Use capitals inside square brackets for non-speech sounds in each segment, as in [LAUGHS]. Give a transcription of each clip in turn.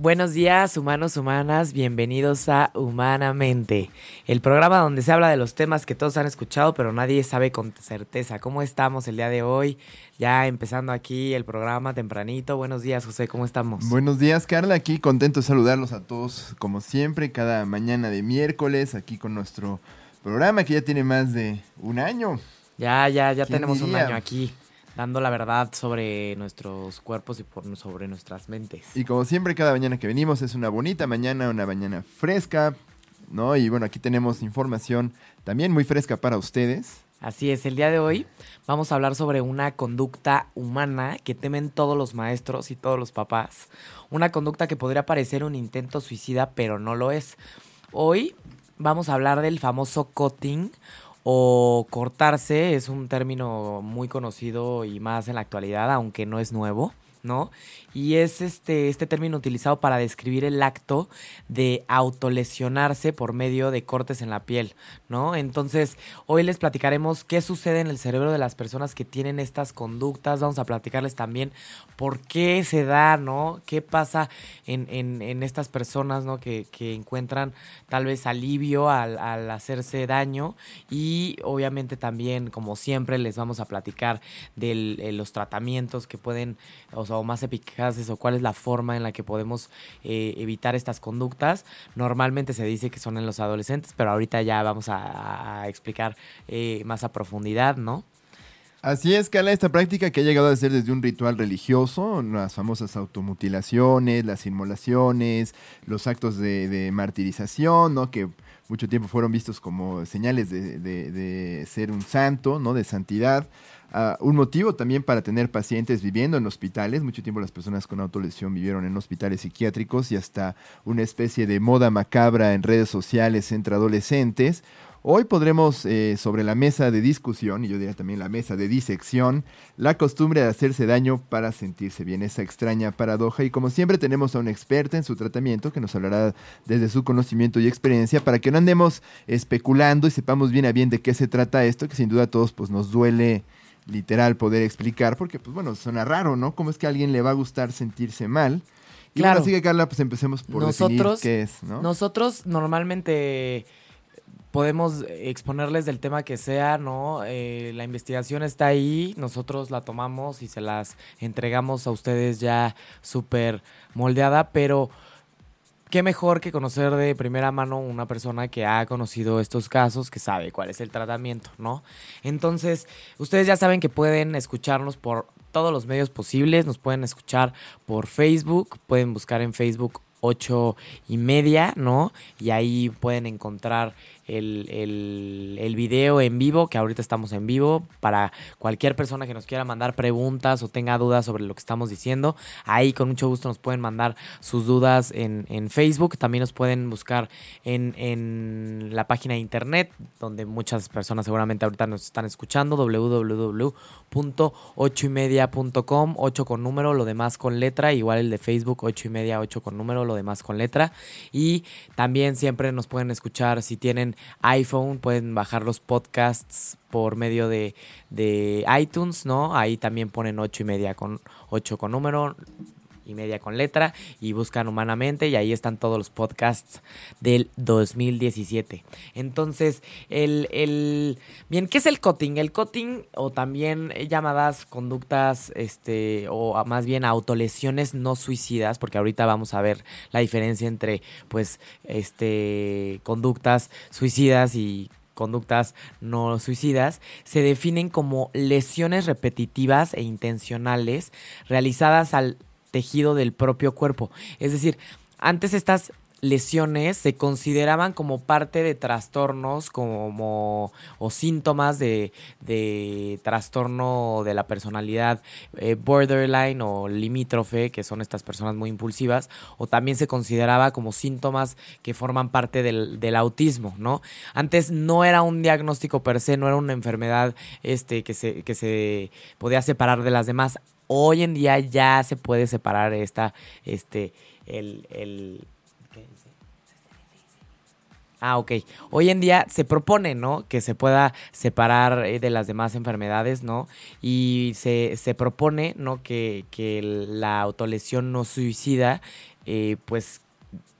Buenos días, humanos, humanas, bienvenidos a Humanamente, el programa donde se habla de los temas que todos han escuchado, pero nadie sabe con certeza. ¿Cómo estamos el día de hoy? Ya empezando aquí el programa tempranito. Buenos días, José, ¿cómo estamos? Buenos días, Carla. Aquí contento de saludarlos a todos, como siempre, cada mañana de miércoles, aquí con nuestro programa que ya tiene más de un año. Ya, ya, ya tenemos un año aquí dando la verdad sobre nuestros cuerpos y por, sobre nuestras mentes. Y como siempre, cada mañana que venimos es una bonita mañana, una mañana fresca, ¿no? Y bueno, aquí tenemos información también muy fresca para ustedes. Así es, el día de hoy vamos a hablar sobre una conducta humana que temen todos los maestros y todos los papás. Una conducta que podría parecer un intento suicida, pero no lo es. Hoy vamos a hablar del famoso cutting o cortarse es un término muy conocido y más en la actualidad, aunque no es nuevo. ¿no? Y es este, este término utilizado para describir el acto de autolesionarse por medio de cortes en la piel, ¿no? Entonces, hoy les platicaremos qué sucede en el cerebro de las personas que tienen estas conductas, vamos a platicarles también por qué se da, ¿no? ¿Qué pasa en, en, estas personas, ¿no? Que, encuentran tal vez alivio al, hacerse daño y obviamente también, como siempre, les vamos a platicar de eh, los tratamientos que pueden, o más eficaces o cuál es la forma en la que podemos eh, evitar estas conductas. Normalmente se dice que son en los adolescentes, pero ahorita ya vamos a, explicar eh, más a profundidad, ¿no? Así es, Carla, esta práctica que ha llegado a ser desde un ritual religioso, las famosas automutilaciones, las inmolaciones, los actos de, martirización, ¿no? Que mucho tiempo fueron vistos como señales de, de ser un santo, ¿no? De santidad. Ah, un motivo también para tener pacientes viviendo en hospitales. Mucho tiempo las personas con autolesión vivieron en hospitales psiquiátricos y hasta una especie de moda macabra en redes sociales entre adolescentes. Hoy podremos eh, sobre la mesa de discusión, y yo diría también la mesa de disección, la costumbre de hacerse daño para sentirse bien, esa extraña paradoja. Y como siempre tenemos a un experta en su tratamiento que nos hablará desde su conocimiento y experiencia para que no andemos especulando y sepamos bien a bien de qué se trata esto, que sin duda a todos pues, nos duele literal poder explicar, porque pues bueno, suena raro, ¿no? ¿Cómo es que a alguien le va a gustar sentirse mal? Y claro. así que Carla, pues empecemos por nosotros, definir qué es, ¿no? Nosotros normalmente podemos exponerles del tema que sea, ¿no? Eh, la investigación está ahí, nosotros la tomamos y se las entregamos a ustedes ya súper moldeada, pero qué mejor que conocer de primera mano una persona que ha conocido estos casos, que sabe cuál es el tratamiento, ¿no? Entonces, ustedes ya saben que pueden escucharnos por todos los medios posibles, nos pueden escuchar por Facebook, pueden buscar en Facebook 8 y media, ¿no? Y ahí pueden encontrar el, el, video en vivo, que ahorita estamos en vivo, para cualquier persona que nos quiera mandar preguntas o tenga dudas sobre lo que estamos diciendo. Ahí con mucho gusto nos pueden mandar sus dudas en, en Facebook. También nos pueden buscar en, en, la página de internet, donde muchas personas seguramente ahorita nos están escuchando, www.8ymedia.com, 8 con número, lo demás con letra, igual el de Facebook, 8 y media, 8 con número, lo demás con letra. Y también siempre nos pueden escuchar si tienen iPhone, pueden bajar los podcasts por medio de, de iTunes, ¿no? Ahí también ponen 8 y media con 8 con número, y media con letra y buscan humanamente y ahí están todos los podcasts del 2017. Entonces, el, el bien, ¿qué es el cutting? El cutting o también llamadas conductas este o más bien autolesiones no suicidas, porque ahorita vamos a ver la diferencia entre pues este conductas suicidas y conductas no suicidas, se definen como lesiones repetitivas e intencionales realizadas al tejido del propio cuerpo. Es decir, antes estas lesiones se consideraban como parte de trastornos como o síntomas de, de trastorno de la personalidad eh, borderline o limítrofe, que son estas personas muy impulsivas, o también se consideraba como síntomas que forman parte del, del, autismo, ¿no? Antes no era un diagnóstico per se, no era una enfermedad este, que, se, que se podía separar de las demás hoy en día ya se puede separar esta, este, el, el. Ah, ok. Hoy en día se propone, ¿no? Que se pueda separar eh, de las demás enfermedades, ¿no? Y se, se propone, ¿no? Que, que la autolesión no suicida, eh, pues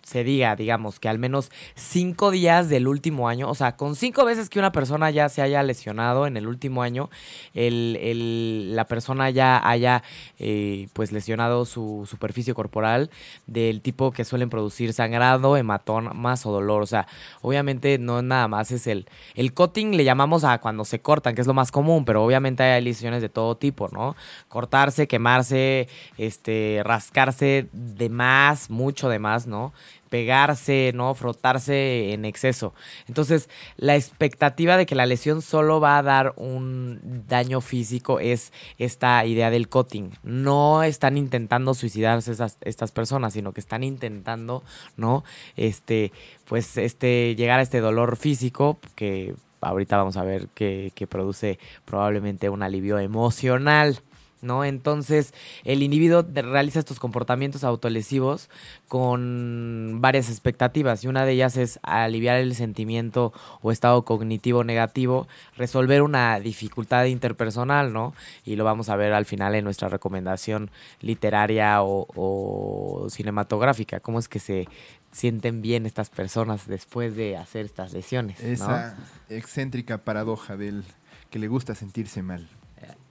se diga, digamos, que al menos cinco días del último año, o sea, con cinco veces que una persona ya se haya lesionado en el último año, el, la persona ya haya eh, pues lesionado su superficie corporal del tipo que suelen producir sangrado, hematomas o dolor. O sea, obviamente no nada más es el... El cutting le llamamos a cuando se cortan, que es lo más común, pero obviamente hay lesiones de todo tipo, ¿no? Cortarse, quemarse, este, rascarse de más, mucho de más, ¿no? Pegarse, ¿no? Frotarse en exceso. Entonces, la expectativa de que la lesión solo va a dar un daño físico es esta idea del cutting. No están intentando suicidarse esas, estas personas, sino que están intentando, ¿no? Este, pues, este, llegar a este dolor físico que ahorita vamos a ver que, que produce probablemente un alivio emocional. ¿No? Entonces, el individuo realiza estos comportamientos autolesivos con varias expectativas y una de ellas es aliviar el sentimiento o estado cognitivo negativo, resolver una dificultad interpersonal, ¿no? Y lo vamos a ver al final en nuestra recomendación literaria o, cinematográfica, cómo es que se sienten bien estas personas después de hacer estas lesiones. Esa excéntrica paradoja del que le gusta sentirse mal.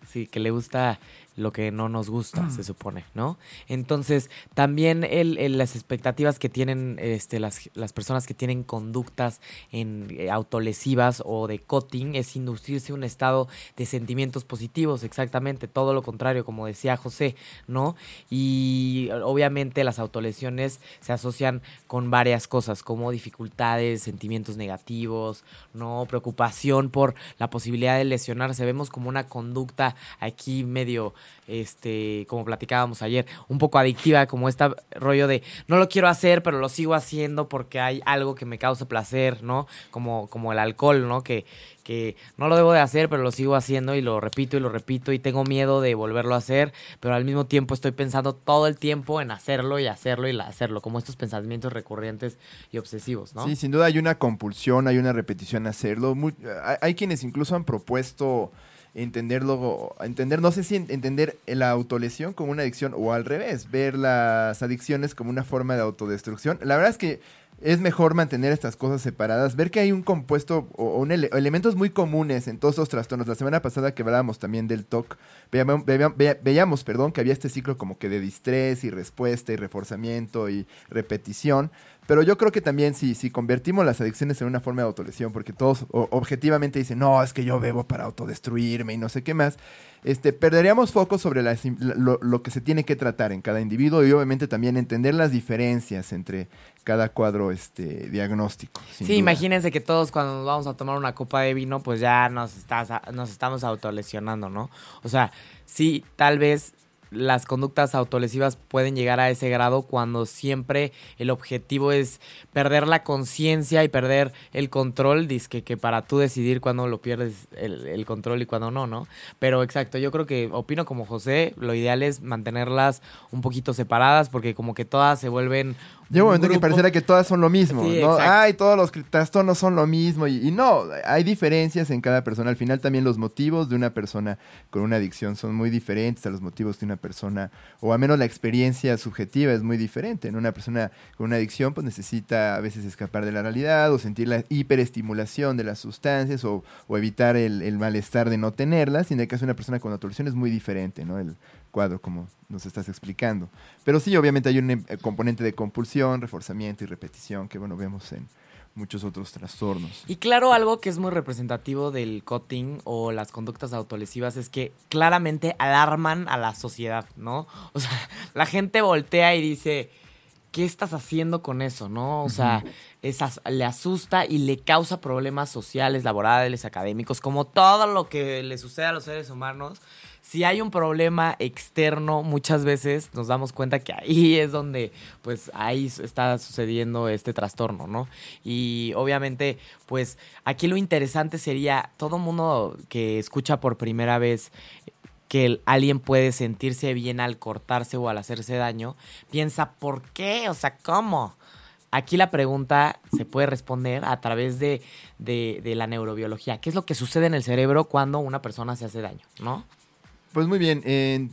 Sí, que le gusta lo que no nos gusta, se supone, ¿no? Entonces, también el, las expectativas que tienen este, las, las, personas que tienen conductas en, eh, autolesivas o de cutting es inducirse un estado de sentimientos positivos, exactamente, todo lo contrario, como decía José, ¿no? Y obviamente las autolesiones se asocian con varias cosas, como dificultades, sentimientos negativos, ¿no? Preocupación por la posibilidad de lesionarse. Vemos como una conducta aquí medio este, como platicábamos ayer, un poco adictiva, como este rollo de no lo quiero hacer, pero lo sigo haciendo porque hay algo que me causa placer, ¿no? Como, como el alcohol, ¿no? Que, que no lo debo de hacer, pero lo sigo haciendo y lo repito y lo repito y tengo miedo de volverlo a hacer, pero al mismo tiempo estoy pensando todo el tiempo en hacerlo y hacerlo y hacerlo, como estos pensamientos recurrentes y obsesivos, ¿no? Sí, sin duda hay una compulsión, hay una repetición a hacerlo. hay quienes incluso han propuesto entenderlo, entender, no sé si entender la autolesión como una adicción o al revés, ver las adicciones como una forma de autodestrucción. La verdad es que es mejor mantener estas cosas separadas, ver que hay un compuesto o, elementos muy comunes en todos los trastornos. La semana pasada que hablábamos también del TOC, veíamos, veíamos, perdón, que había este ciclo como que de distrés y respuesta y reforzamiento y repetición. Pero yo creo que también si, si convertimos las adicciones en una forma de autolesión, porque todos objetivamente dicen, no, es que yo bebo para autodestruirme y no sé qué más, este, perderíamos foco sobre lo, que se tiene que tratar en cada individuo y obviamente también entender las diferencias entre cada cuadro este, diagnóstico. Sí, imagínense que todos cuando vamos a tomar una copa de vino, pues ya nos, nos estamos autolesionando, ¿no? O sea, sí, tal vez las conductas autolesivas pueden llegar a ese grado cuando siempre el objetivo es perder la conciencia y perder el control, dice que para tú decidir cuándo lo pierdes el, control y cuándo no, ¿no? Pero exacto, yo creo que opino como José, lo ideal es mantenerlas un poquito separadas porque como que todas se vuelven Llega un momento que pareciera que todas son lo mismo, ¿no? Ay, todos los trastornos son lo mismo. Y, no, hay diferencias en cada persona. Al final también los motivos de una persona con una adicción son muy diferentes a los motivos de una persona, o al menos la experiencia subjetiva es muy diferente. En una persona con una adicción pues necesita a veces escapar de la realidad o sentir la hiperestimulación de las sustancias o, evitar el, malestar de no tenerlas. Y en el caso de una persona con adicción es muy diferente, ¿no? El, cuadro, como nos estás explicando. Pero sí, obviamente hay un eh, componente de compulsión, reforzamiento y repetición que, bueno, vemos en muchos otros trastornos. Y claro, algo que es muy representativo del cutting o las conductas autolesivas es que claramente alarman a la sociedad, ¿no? [LAUGHS] O sea, la gente voltea y dice, ¿qué estás haciendo con eso, no? O sea, esas, le asusta y le causa problemas sociales, laborales, académicos, como todo lo que le sucede a los seres humanos si hay un problema externo, muchas veces nos damos cuenta que ahí [LAUGHS] es donde, pues, ahí está sucediendo este trastorno, ¿no? Y obviamente, pues, aquí lo interesante sería todo mundo que escucha por primera vez que alguien puede sentirse bien al cortarse o al hacerse daño, piensa, ¿por qué? O sea, ¿cómo? Aquí la pregunta se puede responder a través de, de, la neurobiología. ¿Qué es lo que sucede en el cerebro cuando una persona se hace daño? ¿No? Pues muy bien, en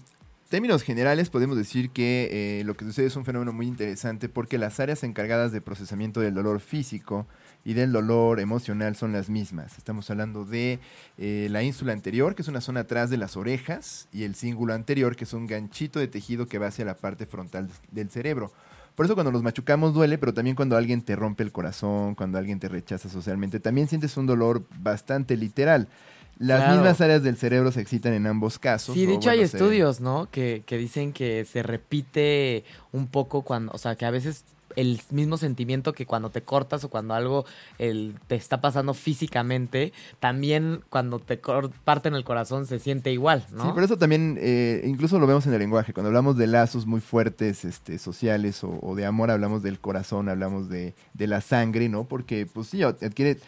términos generales podemos decir que eh, lo que sucede es un fenómeno muy interesante porque las áreas encargadas de procesamiento del dolor físico y del dolor emocional son las mismas. Estamos hablando de eh, la ínsula anterior, que es una zona atrás de las orejas, y el cíngulo anterior, que es un ganchito de tejido que va hacia la parte frontal del cerebro. Por eso cuando los machucamos duele, pero también cuando alguien te rompe el corazón, cuando alguien te rechaza socialmente, también sientes un dolor bastante literal. Las mismas áreas del cerebro se excitan en ambos casos. Sí, de hecho hay estudios, ¿no? Que, que dicen que se repite un poco cuando, o sea, que a veces el mismo sentimiento que cuando te cortas o cuando algo el, te está pasando físicamente, también cuando te parten el corazón se siente igual, ¿no? Sí, por eso también eh, incluso lo vemos en el lenguaje. Cuando hablamos de lazos muy fuertes este, sociales o, de amor, hablamos del corazón, hablamos de, de, la sangre, ¿no? Porque, pues sí, adquiere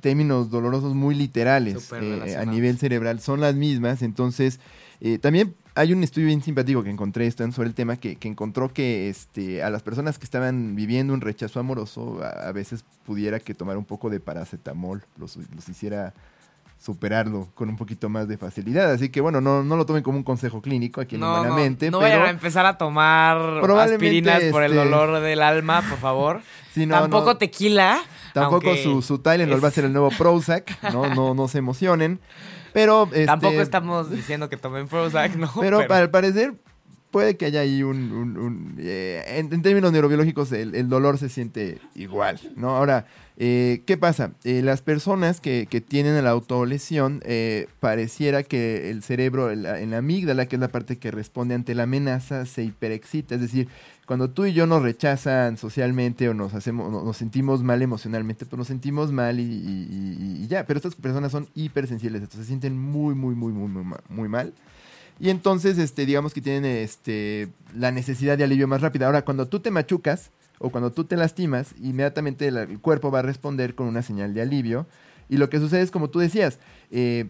términos dolorosos muy literales eh, a nivel cerebral. Son las mismas, entonces... Eh, también hay un estudio bien simpático que encontré sobre el tema que, que, encontró que este, a las personas que estaban viviendo un rechazo amoroso a, veces pudiera que tomar un poco de paracetamol los, los, hiciera superarlo con un poquito más de facilidad. Así que bueno, no, no lo tomen como un consejo clínico aquí en no, Humanamente. No, no vayan a empezar a tomar aspirinas por el este, dolor del alma, por favor. [LAUGHS] tampoco tequila. Tampoco su, su Tylenol va a ser el nuevo Prozac. No, no, no se emocionen. [LAUGHS] Pero. Tampoco este, estamos diciendo que tomen Prozac, ¿no? [LAUGHS] Pero, para al parecer puede que haya ahí un... Eh, en, términos neurobiológicos, el, dolor se siente igual, ¿no? Ahora, eh, ¿qué pasa? Eh, las personas que, que, tienen la autolesión, pareciera que el cerebro, en la, amígdala, que es la parte que responde ante la amenaza, se hiperexcita. Es decir, cuando tú y yo nos rechazan socialmente o nos hacemos, nos sentimos mal emocionalmente, pues nos sentimos mal y, ya. Pero estas personas son hipersensibles, entonces se sienten muy, muy, muy, muy, muy, muy mal. Y entonces, este, digamos que tienen este, la necesidad de alivio más rápida. Ahora, cuando tú te machucas o cuando tú te lastimas, inmediatamente el, cuerpo va a responder con una señal de alivio. Y lo que sucede es, como tú decías, eh,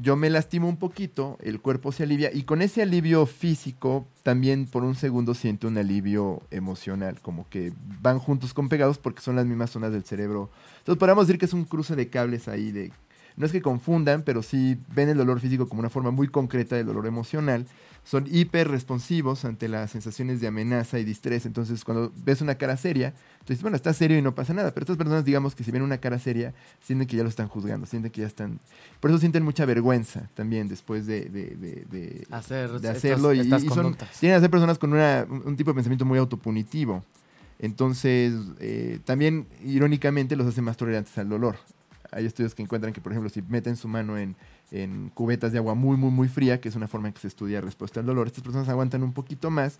yo me lastimo un poquito, el cuerpo se alivia y con ese alivio físico también por un segundo siento un alivio emocional, como que van juntos con pegados porque son las mismas zonas del cerebro. Entonces podríamos decir que es un cruce de cables ahí de no es que confundan, pero sí ven el dolor físico como una forma muy concreta del dolor emocional. Son hiper responsivos ante las sensaciones de amenaza y distrés. Entonces, cuando ves una cara seria, tú dices, bueno, está serio y no pasa nada. Pero estas personas, digamos que si ven una cara seria, sienten que ya lo están juzgando, sienten que ya están. Por eso sienten mucha vergüenza también después de, de, Hacer, de hacerlo. y, son, tienen a ser personas con un tipo de pensamiento muy autopunitivo. Entonces, eh, también irónicamente los hace más tolerantes al dolor hay estudios que encuentran que, por ejemplo, si meten su mano en, cubetas de agua muy, muy, muy fría, que es una forma en que se estudia respuesta al dolor, estas personas aguantan un poquito más.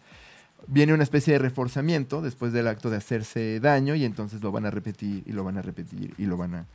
Viene una especie de reforzamiento después del acto de hacerse daño y entonces lo van a repetir y lo van a repetir y lo van a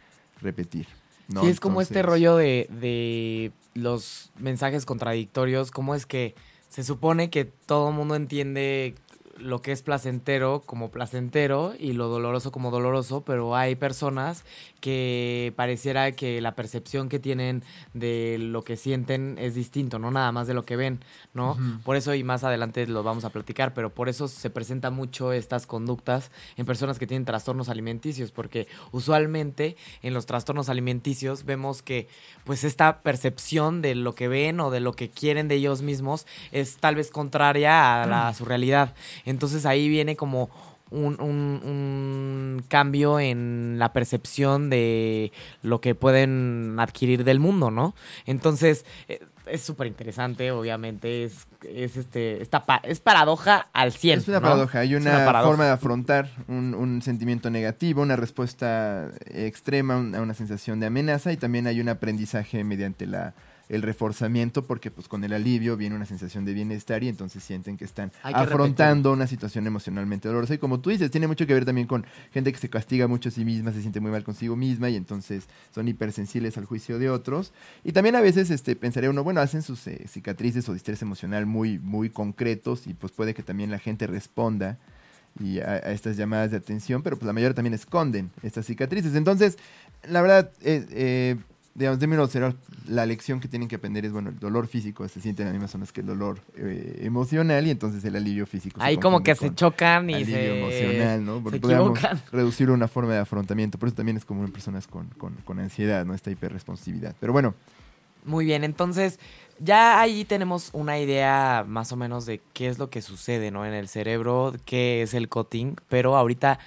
repetir. ¿no? Sí, es como este rollo de, de los mensajes contradictorios, cómo es que se supone que todo el mundo entiende lo que es placentero como placentero y lo doloroso como doloroso, pero hay personas que pareciera que la percepción que tienen de lo que sienten es distinto, no nada más de lo que ven, ¿no? Por eso y más adelante lo vamos a platicar, pero por eso se presenta mucho estas conductas en personas que tienen trastornos alimenticios, porque usualmente en los trastornos alimenticios vemos que pues esta percepción de lo que ven o de lo que quieren de ellos mismos es tal vez contraria a, la, a su realidad. Entonces ahí viene como un, un, cambio en la percepción de lo que pueden adquirir del mundo, ¿no? Entonces, eh, es súper interesante, obviamente, es, es este, esta es paradoja al cielo. Es una paradoja, hay una, forma de afrontar un, un, sentimiento negativo, una respuesta extrema a una sensación de amenaza y también hay un aprendizaje mediante la el reforzamiento porque pues con el alivio viene una sensación de bienestar y entonces sienten que están afrontando una situación emocionalmente dolorosa. Y como tú dices, tiene mucho que ver también con gente que se castiga mucho a sí misma, se siente muy mal consigo misma y entonces son hipersensibles al juicio de otros. Y también a veces este pensaría uno, bueno, hacen sus eh, cicatrices o distrés emocional muy muy concretos y pues puede que también la gente responda y a, estas llamadas de atención, pero pues la mayoría también esconden estas cicatrices. Entonces, la verdad, eh, eh digamos, términos la lección que tienen que aprender es, bueno, el dolor físico se siente en las mismas zonas que el dolor eh, emocional y entonces el alivio físico. Ahí como que se chocan y alivio se emocional, ¿no? Porque podemos [LAUGHS] reducir una forma de afrontamiento. Por eso también es común en personas con, con, con ansiedad, ¿no? Esta hiperresponsividad. Pero bueno. Muy bien, entonces ya ahí tenemos una idea más o menos de qué es lo que sucede, ¿no? En el cerebro, qué es el cutting, pero ahorita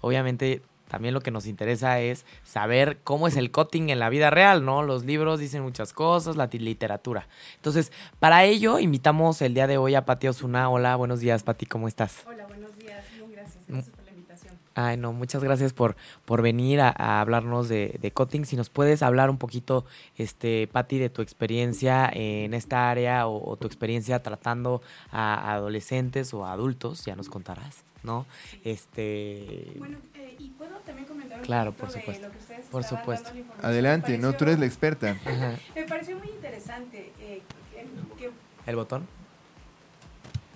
obviamente también lo que nos interesa es saber cómo es el cutting en la vida real, ¿no? Los libros dicen muchas cosas, la literatura. Entonces, para ello, invitamos el día de hoy a Pati Osuna. Hola, buenos días, Pati, ¿cómo estás? Hola, buenos días, bien, gracias. Gracias por la invitación. Ay, no, muchas gracias por, por venir a, hablarnos de, de cutting. Si nos puedes hablar un poquito, este, Pati, de tu experiencia en esta área o, tu experiencia tratando a adolescentes o adultos, ya nos contarás, ¿no? Este... Bueno, y puedo también comentar claro, por supuesto. lo que ustedes por supuesto. Adelante, no, tú eres la experta. [LAUGHS] Me pareció muy interesante. Eh, ¿El botón?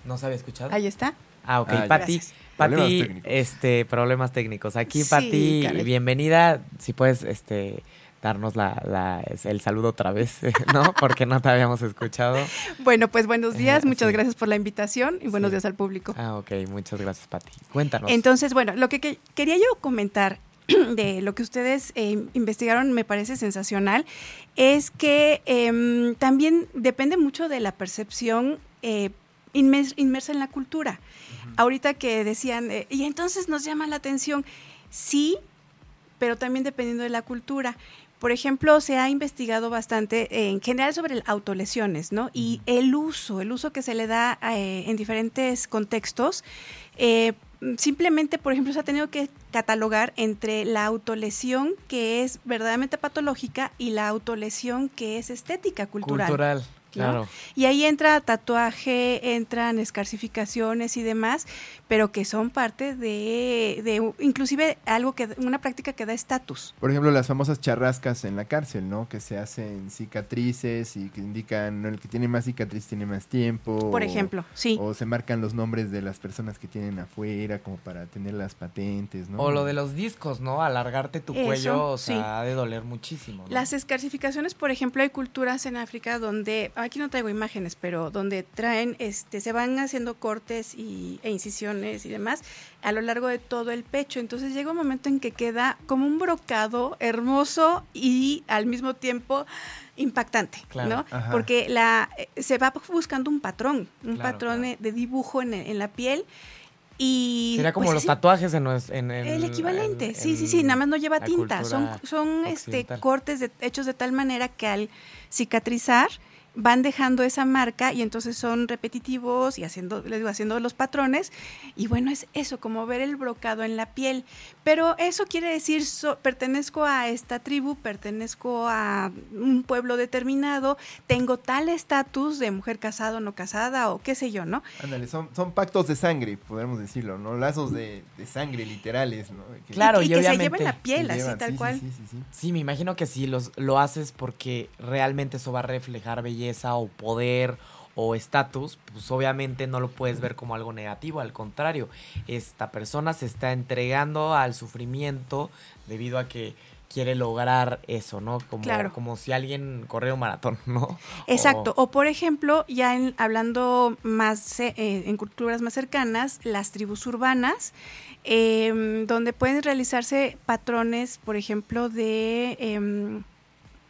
¿No se había escuchado? Ahí está. Ah, ok. Ah, Pati, Pati, este, problemas técnicos. Aquí, Pati, bienvenida. Si puedes, este, darnos la, el saludo otra vez, [LAUGHS] ¿no? Porque no te habíamos escuchado. Bueno, pues buenos días, eh, muchas gracias por la invitación y buenos días al público. Ah, ok, muchas gracias, Pati. Cuéntanos. Entonces, bueno, lo que, quería yo comentar [CLEARS THROAT] de lo que ustedes eh, investigaron me parece sensacional, es que em, también depende mucho de la percepción eh, inmersa en la cultura. Ahorita que decían, y entonces nos llama la atención, sí, pero también dependiendo de la cultura. Por ejemplo, se ha investigado bastante en general sobre autolesiones, ¿no? Y el uso, el uso que se le da eh, en diferentes contextos. Eh, simplemente, por ejemplo, se ha tenido que catalogar entre la autolesión que es verdaderamente patológica y la autolesión que es estética cultural. Cultural. Claro. Y ahí entra tatuaje, entran escarcificaciones y demás, pero que son parte de, de inclusive algo que, una práctica que da estatus. Por ejemplo, las famosas charrascas en la cárcel, ¿no? Que se hacen cicatrices y que indican, ¿no? el que tiene más cicatriz tiene más tiempo. Por ejemplo, sí. O se marcan los nombres de las personas que tienen afuera como para tener las patentes, ¿no? O lo de los discos, ¿no? Alargarte tu cuello, o sea, ha de doler muchísimo. Las escarcificaciones, por ejemplo, hay culturas en África donde aquí no traigo imágenes, pero donde traen, este, se van haciendo cortes y, e incisiones y demás a lo largo de todo el pecho. Entonces llega un momento en que queda como un brocado hermoso y al mismo tiempo impactante, ¿no? Porque la eh, se va buscando un patrón, un patrón de dibujo en, en la piel y Sería como pues, los tatuajes en, en, el equivalente, sí, sí, sí, nada más no lleva tinta, son, son este cortes de, hechos de tal manera que al cicatrizar van dejando esa marca y entonces son repetitivos y haciendo, les digo, haciendo los patrones. Y bueno, es eso, como ver el brocado en la piel. Pero eso quiere decir, pertenezco a esta tribu, pertenezco a un pueblo determinado, tengo tal estatus de mujer casada o no casada o qué sé yo, ¿no? Ándale, son, son pactos de sangre, podemos decirlo, ¿no? Lazos de, sangre literales, ¿no? claro, y, que se lleva en la piel, así tal cual. Sí, sí, me imagino que si los, lo haces porque realmente eso va a reflejar belleza o poder o estatus, pues obviamente no lo puedes ver como algo negativo, al contrario, esta persona se está entregando al sufrimiento debido a que quiere lograr eso, ¿no? Como, como si alguien corriera un maratón, ¿no? Exacto. O, por ejemplo, ya hablando más eh, en culturas más cercanas, las tribus urbanas, em, donde pueden realizarse patrones, por ejemplo, de em,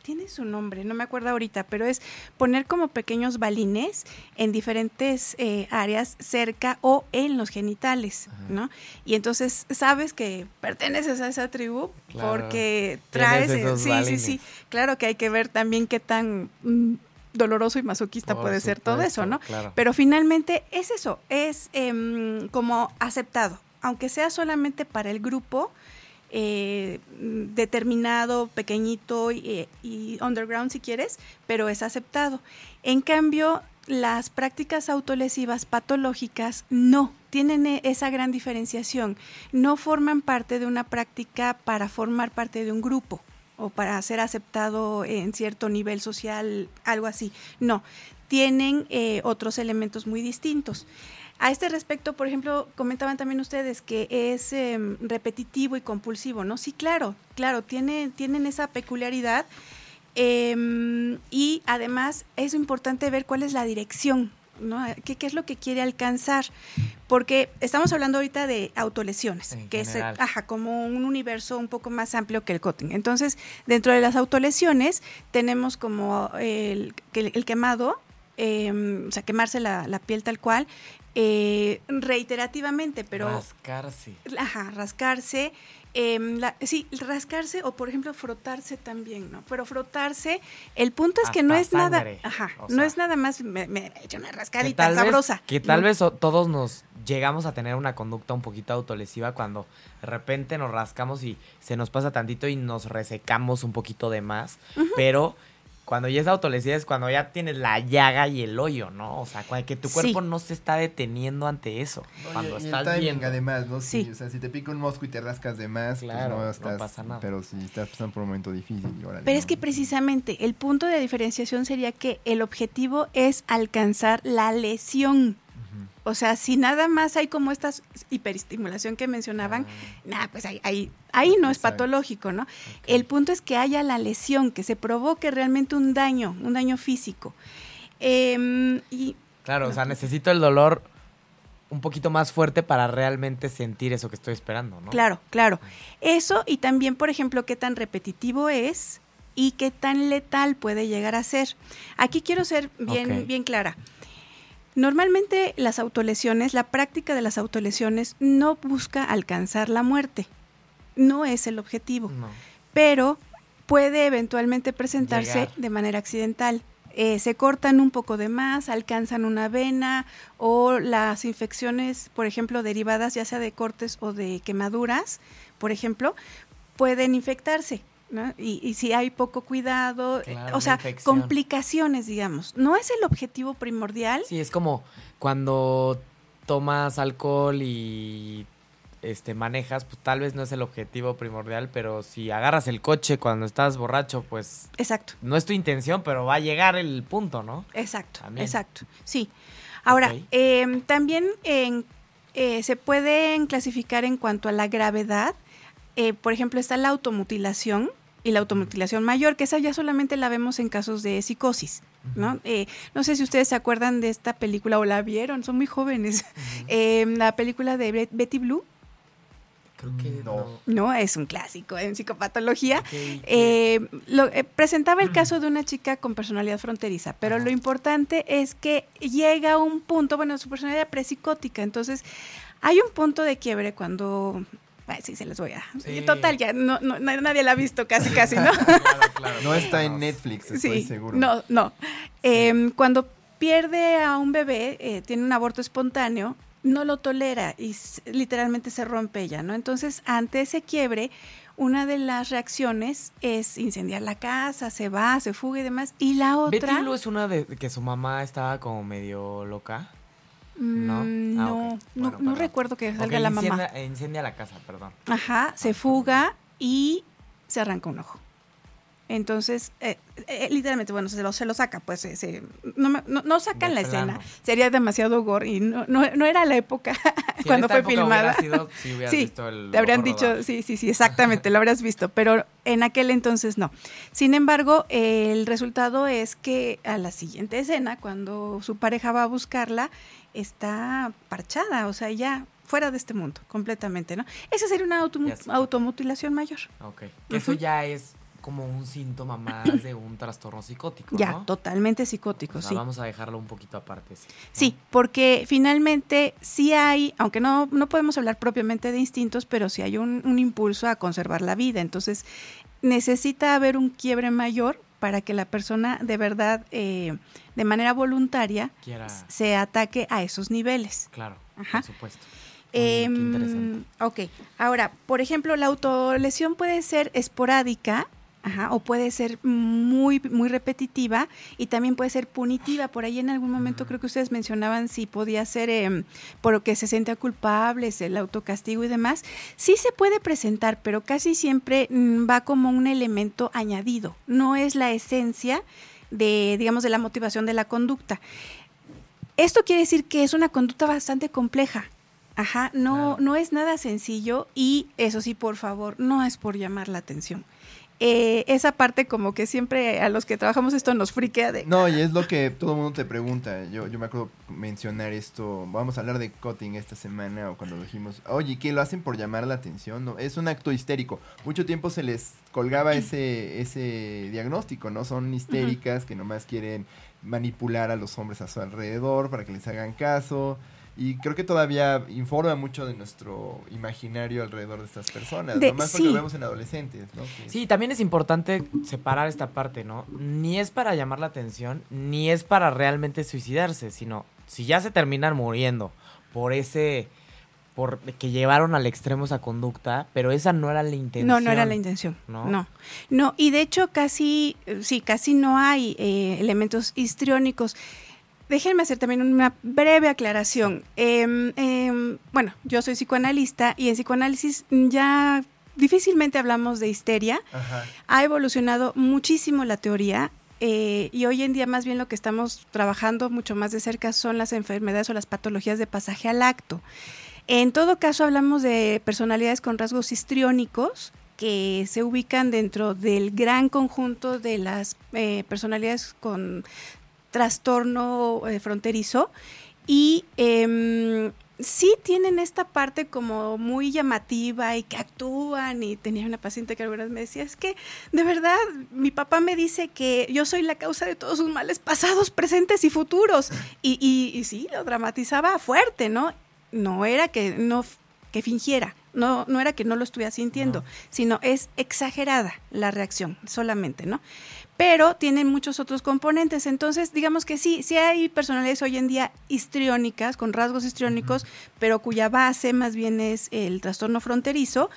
tiene su nombre, no me acuerdo ahorita, pero es poner como pequeños balines en diferentes eh, áreas cerca o en los genitales, ¿no? Y entonces sabes que perteneces a esa tribu porque traes, sí, sí, sí, claro que hay que ver también qué tan mm, doloroso y masoquista puede ser todo eso, ¿no? Pero finalmente es eso, es em, como aceptado, aunque sea solamente para el grupo, eh, determinado, pequeñito y, underground si quieres, pero es aceptado. En cambio, las prácticas autolesivas patológicas no tienen e, esa gran diferenciación, no forman parte de una práctica para formar parte de un grupo o para ser aceptado en cierto nivel social, algo así. No, tienen eh, otros elementos muy distintos. A este respecto, por ejemplo, comentaban también ustedes que es em, repetitivo y compulsivo, ¿no? Sí, claro, claro, tiene, tienen esa peculiaridad Em, y además es importante ver cuál es la dirección, ¿no? ¿Qué, ¿Qué, es lo que quiere alcanzar? Porque estamos hablando ahorita de autolesiones, En que general. es ajá, como un universo un poco más amplio que el cutting. Entonces, dentro de las autolesiones tenemos como el, que- el quemado, em, o sea, quemarse la, la piel tal cual, eh, reiterativamente, pero... Rascarse. Ajá, rascarse. em, la- sí, rascarse o por ejemplo frotarse también, ¿no? Pero frotarse, el punto es que no es nada, ajá, o no es nada más me, me he hecho una Que rascadita vez, sabrosa. que tal ¿no? vez todos nos llegamos a tener una conducta un poquito autolesiva cuando de repente nos rascamos y se nos pasa tantito y nos resecamos un poquito de más. Pero cuando ya es autolesiva es cuando ya tienes la llaga y el hoyo, ¿no? O sea, que tu Sí. cuerpo no se está deteniendo ante eso. No, y- cuando y el estás timing, viendo. además, ¿no? Sí. Sí. O sea, si te pica un mosco y te rascas de más, Claro, pues no no pasa nada. Pero si estás pasando por un momento difícil, órale, Pero es ¿no? que precisamente el punto de diferenciación sería que el objetivo es alcanzar la lesión. O sea, si nada más hay como esta hiperestimulación que mencionaban, Ah, nada, pues ahí, ahí, ahí no es patológico, ¿no? El punto es que haya la lesión, que se provoque realmente un daño, un daño físico. Em, y Claro, o sea, necesito el dolor un poquito más fuerte para realmente sentir eso que estoy esperando, ¿no? claro, claro. Eso y también, por ejemplo, qué tan repetitivo es y qué tan letal puede llegar a ser. Aquí quiero ser bien, bien clara. Normalmente las autolesiones, la práctica de las autolesiones no busca alcanzar la muerte. No es el objetivo. No. pero puede eventualmente presentarse Llegar. de manera accidental. Eh, se cortan un poco de más, alcanzan una vena o las infecciones, por ejemplo, derivadas ya sea de cortes o de quemaduras, por ejemplo, pueden infectarse. ¿No? Y, y si hay poco cuidado, eh, Claro, o sea, infección. complicaciones, digamos. No es el objetivo primordial. Sí, es como cuando tomas alcohol y este manejas, pues tal vez no es el objetivo primordial, pero si agarras el coche cuando estás borracho, pues Exacto. no es tu intención, pero va a llegar el punto, ¿no? Exacto, También. exacto. Sí. Ahora, Ok. em, también en- eh, se pueden clasificar en cuanto a la gravedad. Eh, por ejemplo, está la automutilación y la automutilación mayor, que esa ya solamente la vemos en casos de psicosis. ¿no? Eh, no sé si ustedes se acuerdan de esta película o la vieron, son muy jóvenes. [LAUGHS] Em, la película de Bet- Betty Blue, Creo que No. no, es un clásico en psicopatología. Eh, lo- eh, presentaba el caso de una chica con personalidad fronteriza, pero lo importante es que llega a un punto, bueno, su personalidad prepsicótica, entonces hay un punto de quiebre cuando... Ay, sí, se les voy a... Sí. Total, ya no, no- na- nadie la ha visto casi, casi, ¿no? [LAUGHS] Claro, claro. No está en. Netflix, estoy sí, seguro. no, no. Em, cuando pierde a un bebé, eh, tiene un aborto espontáneo, no lo tolera y literalmente se rompe ella, ¿no? Entonces, ante ese quiebre, una de las reacciones es incendiar la casa, se va, se fuga y demás. Y la Betty otra... Blue es una de que su mamá estaba como medio loca. ¿No? Mm, Ah, no, no, Bueno, no recuerdo que salga la mamá. incendia, incendia la casa, perdón. Ajá, se fuga y se arranca un ojo. Entonces, eh, eh, literalmente, bueno, se lo, se lo saca, pues se- se- no, no, no sacan la escena. Sería demasiado gore y no, no, no era la época [LAUGHS] Si cuando fue época filmada. sido, sí visto el Te habrían dicho, sí, sí, sí, exactamente, lo habrías visto, pero en aquel entonces no. Sin embargo, el resultado es que a la siguiente escena, cuando su pareja va a buscarla, está parchada, o sea, ya fuera de este mundo, completamente, ¿no? Esa sería una sé. automutilación mayor. Ok. Eso ya es como un síntoma más de un trastorno psicótico, Ya, ¿no? totalmente psicótico, O sea, sí. Vamos a dejarlo un poquito aparte. Sí. Sí, porque finalmente sí hay, aunque no, no podemos hablar propiamente de instintos, pero sí hay un, un impulso a conservar la vida. Entonces, necesita haber un quiebre mayor para que la persona de verdad, eh, de manera voluntaria, Quiera, se ataque a esos niveles. claro, Ajá. por supuesto. Interesante. ok, ahora, por ejemplo, la autolesión puede ser esporádica. Ajá, o puede ser muy, muy repetitiva y también puede ser punitiva. Por ahí en algún momento creo que ustedes mencionaban si podía ser em, porque se sentía culpable, el autocastigo y demás. Sí se puede presentar, pero casi siempre mm, va como un elemento añadido. No es la esencia de, digamos, de la motivación de la conducta. Esto quiere decir que es una conducta bastante compleja. Ajá, no, no es nada sencillo y eso sí, por favor, no es por llamar la atención. Eh, esa parte como que siempre a los que trabajamos esto nos friquea de... No, y es lo que todo el mundo te pregunta. Yo, yo me acuerdo mencionar esto, vamos a hablar de cutting esta semana o cuando dijimos, oye, ¿qué lo hacen por llamar la atención? No, es un acto histérico. Mucho tiempo se les colgaba ese, ese diagnóstico, ¿no? Son histéricas que nomás quieren manipular a los hombres a su alrededor para que les hagan caso. Y creo que todavía informa mucho de nuestro imaginario alrededor de estas personas, De- nomás porque sí. lo vemos en adolescentes, ¿no? Que- Sí, también es importante separar esta parte, ¿no? Ni es para llamar la atención, ni es para realmente suicidarse, sino si ya se terminan muriendo por ese, por que llevaron al extremo esa conducta, pero esa no era la intención. No, no era la intención. ¿No? No. no. y de hecho casi, sí, casi no hay eh, elementos histriónicos. Déjenme hacer también una breve aclaración. Em, em, bueno, yo soy psicoanalista y en psicoanálisis ya difícilmente hablamos de histeria. Ajá. Ha evolucionado muchísimo la teoría eh, y hoy en día más bien lo que estamos trabajando mucho más de cerca son las enfermedades o las patologías de pasaje al acto. En todo caso hablamos de personalidades con rasgos histriónicos que se ubican dentro del gran conjunto de las eh, personalidades con trastorno eh, fronterizo y em, sí tienen esta parte como muy llamativa y que actúan y tenía una paciente que alguna vez me decía, es que de verdad mi papá me dice que yo soy la causa de todos sus males pasados, presentes y futuros y, y, y sí, lo dramatizaba fuerte, ¿no? No era que no que fingiera, no, no era que no lo estuviera sintiendo, No. sino es exagerada la reacción solamente, ¿no? Pero tienen muchos otros componentes, entonces digamos que sí, sí hay personalidades hoy en día histriónicas, con rasgos histriónicos, pero cuya base más bien es el trastorno fronterizo,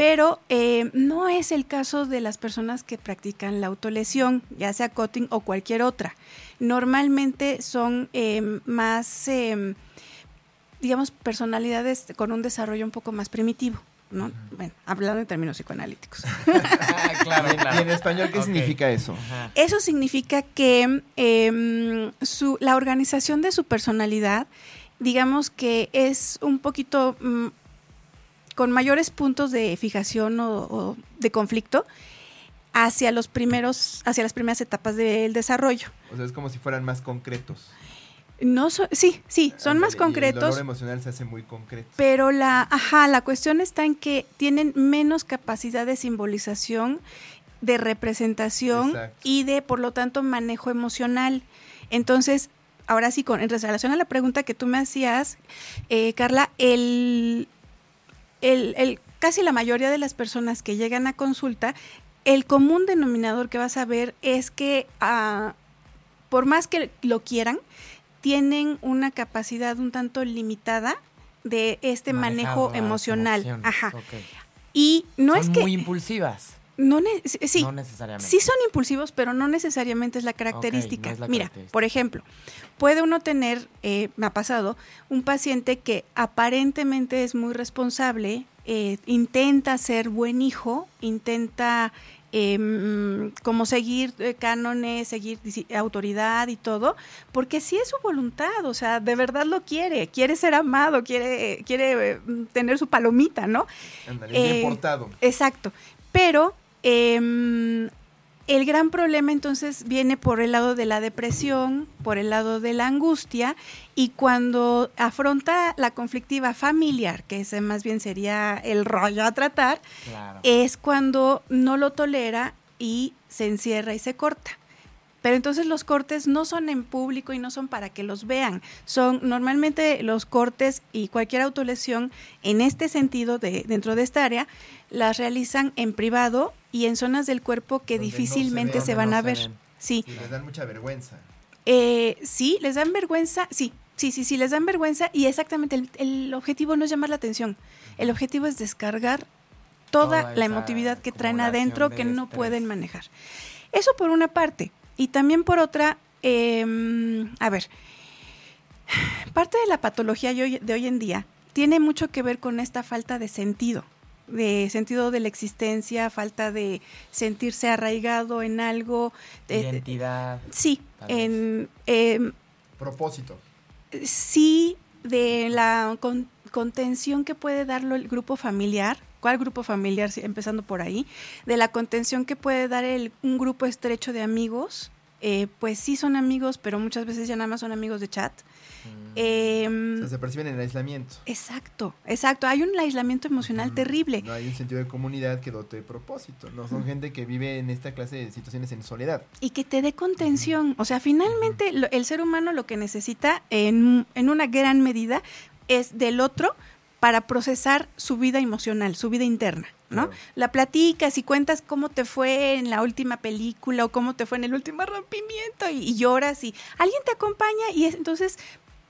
pero eh, no es el caso de las personas que practican la autolesión, ya sea cutting o cualquier otra. Normalmente son eh, más, eh, digamos, personalidades con un desarrollo un poco más primitivo, ¿no? Bueno, hablando en términos psicoanalíticos. [LAUGHS] Ah, claro, Y [LAUGHS] en- claro. y en español, ¿qué significa eso? Ajá. Eso significa que em, su, la organización de su personalidad, digamos que es un poquito mm, con mayores puntos de fijación o, o de conflicto hacia los primeros, hacia las primeras etapas del desarrollo. O sea, es como si fueran más concretos. No so- sí, sí, son más y El concretos. dolor emocional se hace muy concreto. Pero la, ajá, la cuestión está en que tienen menos capacidad de simbolización, de representación Exacto. y de, por lo tanto, manejo emocional. Entonces, ahora sí, con, en relación a la pregunta que tú me hacías, eh, Carla, el, el, el- casi la mayoría de las personas que llegan a consulta, el común denominador que vas a ver es que, ah, por más que lo quieran, tienen una capacidad un tanto limitada de este Manejar manejo emocional. Ajá. Y no Son es que muy impulsivas. no ne- sí, No necesariamente. Sí son impulsivos, pero no necesariamente es la característica. no es la Mira, característica. por ejemplo, puede uno tener, eh, me ha pasado, un paciente que aparentemente es muy responsable, eh, intenta ser buen hijo, intenta eh, mm, como seguir eh, cánones, seguir autoridad y todo, porque sí es su voluntad, o sea, de verdad lo quiere, quiere ser amado, quiere, quiere eh, tener su palomita, ¿no? Ándale, bien Eh, portado. Exacto. Pero em, el gran problema entonces viene por el lado de la depresión, por el lado de la angustia, y cuando afronta la conflictiva familiar, que ese más bien sería el rollo a tratar, Claro. es cuando no lo tolera y se encierra y se corta. Pero entonces los cortes no son en público y no son para que los vean. Son normalmente los cortes y cualquier autolesión en este sentido, de, dentro de esta área, las realizan en privado y en zonas del cuerpo que Donde no se difícilmente se, van no a ver. ven. Sí, Sí, les dan mucha vergüenza. eh, sí, les dan vergüenza, sí, sí, sí, sí, les dan vergüenza y exactamente el, el objetivo no es llamar la atención, el objetivo es descargar toda, Toda la emotividad que traen adentro de que no estrés. pueden manejar. Eso por una parte. Y también por otra, em, a ver, parte de la patología de hoy en día tiene mucho que ver con esta falta de sentido, de sentido de la existencia, falta de sentirse arraigado en algo. de- Identidad. Sí, en, em, Propósito. sí de la con- contención que puede darlo el grupo familiar, ¿cuál grupo familiar? Empezando por ahí, de la contención que puede dar el, un grupo estrecho de amigos, eh, pues sí son amigos, pero muchas veces ya nada más son amigos de chat. Mm. Em, o sea, se perciben en el aislamiento. Exacto, exacto. Hay un aislamiento emocional terrible. No hay un sentido de comunidad que dote propósito. No son gente que vive en esta clase de situaciones en soledad. Y que te dé contención. O sea, finalmente lo, el ser humano lo que necesita en, en una gran medida es del otro para procesar su vida emocional, su vida interna. ¿no? Claro. La platicas y cuentas cómo te fue en la última película o cómo te fue en el último rompimiento y, y lloras y alguien te acompaña y es, entonces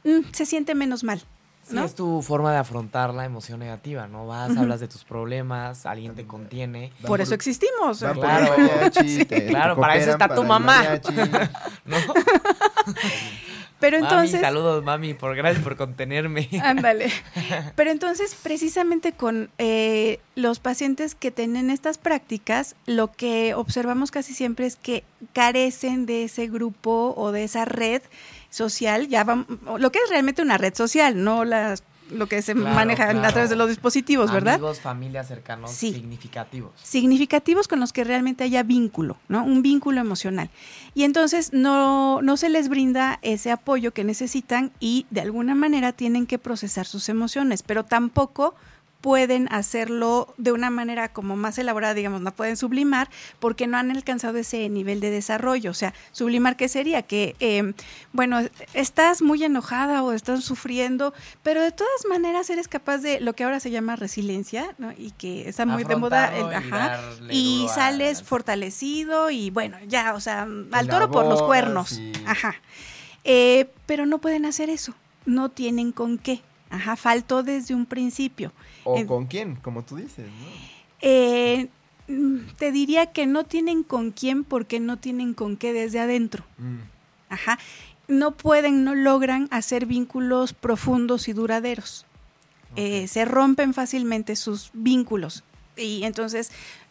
mm, se siente menos mal. ¿no? Sí, es tu forma de afrontar la emoción negativa, ¿no? Vas, uh -huh. hablas de tus problemas, alguien te contiene. Por, por eso existimos. Claro, [LAUGHS] mariachi, sí. claro para eso está tu mamá. [LAUGHS] ¿No? [LAUGHS] Pero entonces. Mami, saludos, mami, por gracias por contenerme. [LAUGHS] Ándale. [LAUGHS] Pero entonces, precisamente con eh, los pacientes que tienen estas prácticas, lo que observamos casi siempre es que carecen de ese grupo o de esa red social, ya vamos, lo que es realmente una red social, no las lo que se claro, maneja claro. a través de los dispositivos, ¿verdad? Amigos, familias cercanos sí. significativos. Significativos con los que realmente haya vínculo, ¿no? Un vínculo emocional. Y entonces no, no se les brinda ese apoyo que necesitan y de alguna manera tienen que procesar sus emociones, pero tampoco pueden hacerlo de una manera como más elaborada, digamos, no pueden sublimar porque no han alcanzado ese nivel de desarrollo. O sea, sublimar, ¿qué sería? Que, eh, bueno, estás muy enojada o estás sufriendo, pero de todas maneras eres capaz de lo que ahora se llama resiliencia, ¿no? Y que está muy de moda, el, ajá, y, y sales fortalecido y bueno, ya, o sea, al toro por los cuernos, ajá. Eh, pero no pueden hacer eso, no tienen con qué. Ajá, faltó desde un principio. ¿O eh, con quién? Como tú dices, ¿no? Eh, te diría que no tienen con quién porque no tienen con qué desde adentro. Mm. Ajá. No pueden, no logran hacer vínculos profundos y duraderos. Okay. Eh, se rompen fácilmente sus vínculos. Y entonces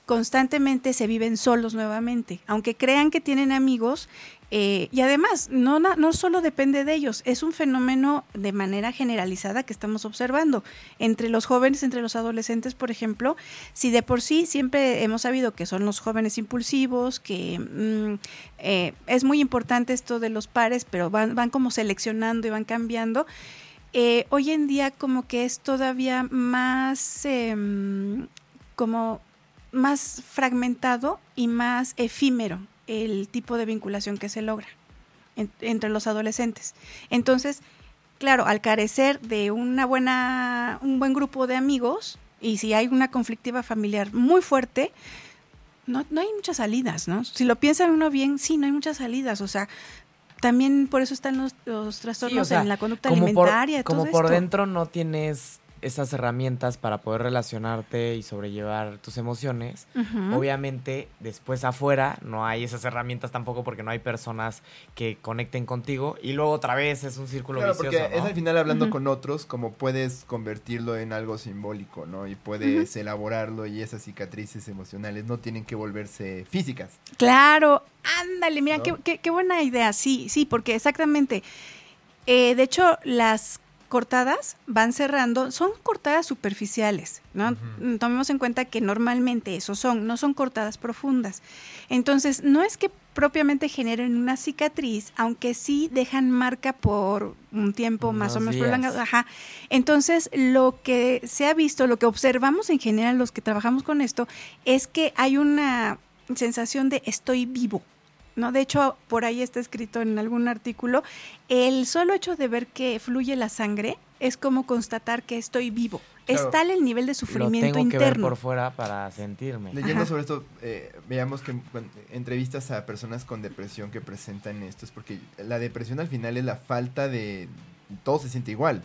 constantemente se viven solos nuevamente. Aunque crean que tienen amigos, eh, y además, no, no solo depende de ellos, es un fenómeno de manera generalizada que estamos observando. Entre los jóvenes, entre los adolescentes, por ejemplo, si de por sí siempre hemos sabido que son los jóvenes impulsivos, que mmm, eh, es muy importante esto de los pares, pero van, van como seleccionando y van cambiando. Eh, hoy en día como que es todavía más em, como más fragmentado y más efímero el tipo de vinculación que se logra en, entre los adolescentes. Entonces, claro, al carecer de una buena, un buen grupo de amigos, y si hay una conflictiva familiar muy fuerte, no, no hay muchas salidas, ¿no? Si lo piensa uno bien, sí, no hay muchas salidas, o sea, también por eso están los, los trastornos sí, o sea, en la conducta como alimentaria. Por, como por dentro no tienes esas herramientas para poder relacionarte y sobrellevar tus emociones. Uh -huh. Obviamente, después afuera no hay esas herramientas tampoco porque no hay personas que conecten contigo y luego otra vez es un círculo claro, vicioso. Porque ¿no? es al final hablando uh -huh. con otros como puedes convertirlo en algo simbólico, ¿no? Y puedes uh -huh. elaborarlo y esas cicatrices emocionales no tienen que volverse físicas. Claro, ándale, mira, ¿No? qué, qué, qué, buena idea, sí, sí, porque exactamente. Eh, de hecho, las cortadas van cerrando, son cortadas superficiales, ¿no? Uh -huh. Tomemos en cuenta que normalmente eso son, no son cortadas profundas. Entonces, no es que propiamente generen una cicatriz, aunque sí dejan marca por un tiempo más o menos prolongado. Ajá. Entonces, lo que se ha visto, lo que observamos en general los que trabajamos con esto, es que hay una sensación de estoy vivo. ¿No? De hecho, por ahí está escrito en algún artículo, el solo hecho de ver que fluye la sangre es como constatar que estoy vivo. Claro, es tal el nivel de sufrimiento lo tengo interno. Que ver por fuera para sentirme. Leyendo Ajá. sobre esto, eh, veamos que entrevistas a personas con depresión que presentan esto, es porque la depresión al final es la falta de... Todo se siente igual.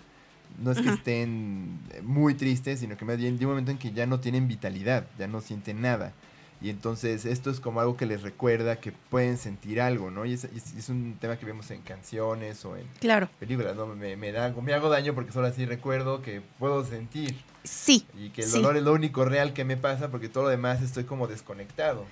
No es que Ajá. estén muy tristes, sino que más bien de un momento en que ya no tienen vitalidad, ya no sienten nada. Y entonces esto es como algo que les recuerda que pueden sentir algo, ¿no? Y es, es un tema que vemos en canciones o en claro. películas, ¿no? Me, me, da, me hago daño porque solo así recuerdo que puedo sentir. Sí. Y que el sí. dolor es lo único real que me pasa porque todo lo demás estoy como desconectado.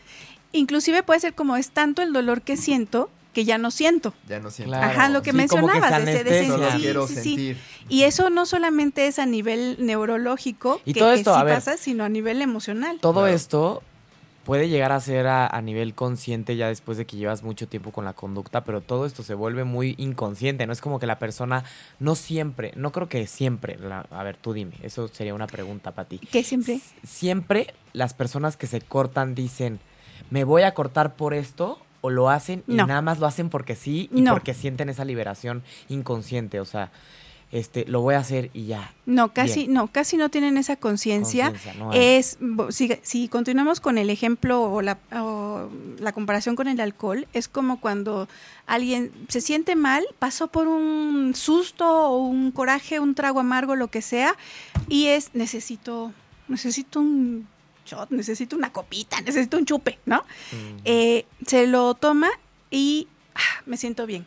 Inclusive puede ser como es tanto el dolor que siento que ya no siento. Ya no siento. Claro. Ajá, lo que Sí, como que mencionabas, ese de. Solo sí, quiero sí, sentir. Y eso no solamente es a nivel neurológico, Y que, todo que esto, sí a ver. pasa, sino a nivel emocional. Todo Claro. esto puede llegar a ser a, a nivel consciente ya después de que llevas mucho tiempo con la conducta, pero todo esto se vuelve muy inconsciente, no es como que la persona no siempre, no creo que siempre, la- a ver, tú dime, eso sería una pregunta para ti. Que siempre. S- Siempre las personas que se cortan dicen, me voy a cortar por esto, o lo hacen y nada más lo hacen porque sí y No. porque sienten esa liberación inconsciente, o sea, este, lo voy a hacer y ya. No, casi, Bien. no, casi no tienen esa conciencia. No. Es, si, si continuamos con el ejemplo o la, o la comparación con el alcohol, es como cuando alguien se siente mal, pasó por un susto o un coraje, un trago amargo, lo que sea, y es necesito, necesito un shot, necesito una copita, necesito un chupe, ¿no? Mm. Eh, se lo toma y ah, me siento bien.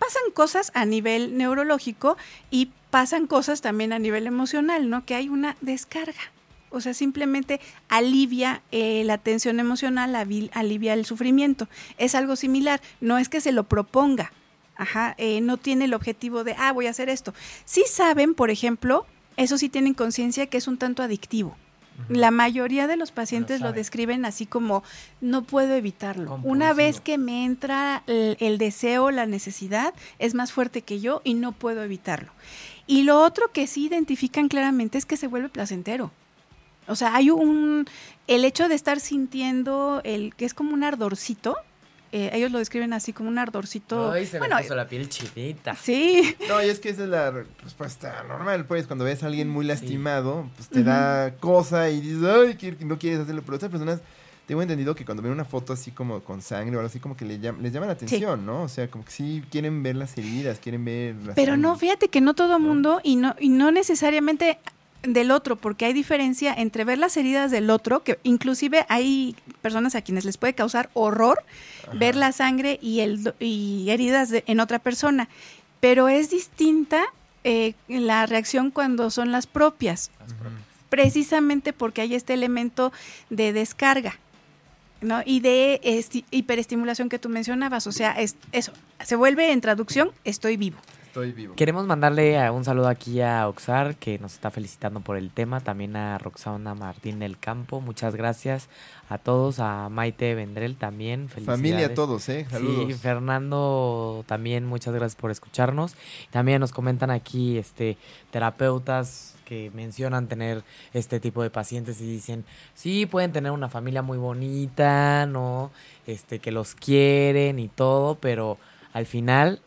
Pasan cosas a nivel neurológico y pasan cosas también a nivel emocional, ¿no? Que hay una descarga. O sea, simplemente alivia eh, la tensión emocional, alivia el sufrimiento. Es algo similar. No es que se lo proponga. Ajá, eh, no tiene el objetivo de, ah, voy a hacer esto. Sí saben, por ejemplo, eso sí tienen conciencia que es un tanto adictivo. La mayoría de los pacientes lo, describen así como no puedo evitarlo. Compulsivo. Una vez que me entra el, el deseo, la necesidad, es más fuerte que yo y no puedo evitarlo. Y lo otro que sí identifican claramente es que se vuelve placentero. O sea, hay un el hecho de estar sintiendo el que es como un ardorcito. Eh, ellos lo describen así como un ardorcito. Ay, se bueno, me puso la piel chinita. sí, No, y es que esa es la respuesta normal, pues, cuando ves a alguien muy lastimado, pues te da cosa y dices, ay, que no quieres hacerlo, pero otras personas, tengo entendido que cuando ven una foto así como con sangre o algo así, como que les llama la atención, ¿no? O sea, como que sí quieren ver las heridas, quieren ver la Pero no, fíjate que no todo ¿No? mundo y no, y no necesariamente del otro, porque hay diferencia entre ver las heridas del otro, que inclusive hay personas a quienes les puede causar horror Ajá. ver la sangre y, el, y heridas de- en otra persona, pero es distinta eh, la reacción cuando son las propias, Ujú. precisamente porque hay este elemento de descarga. ¿no? Y de esti- hiperestimulación que tú mencionabas, o sea, es, eso, se vuelve en traducción, estoy vivo. Estoy vivo. Queremos mandarle a- un saludo aquí a Oxar, que nos está felicitando por el tema, también a Roxana Martín del Campo, muchas gracias a todos, a Maite Vendrell también, Familia felicidades. todos, ¿eh? Saludos. Sí, Fernando también, muchas gracias por escucharnos. También nos comentan aquí este terapeutas que mencionan tener este tipo de pacientes y dicen, sí, pueden tener una familia muy bonita, ¿no? Este, que los quieren y todo, pero al final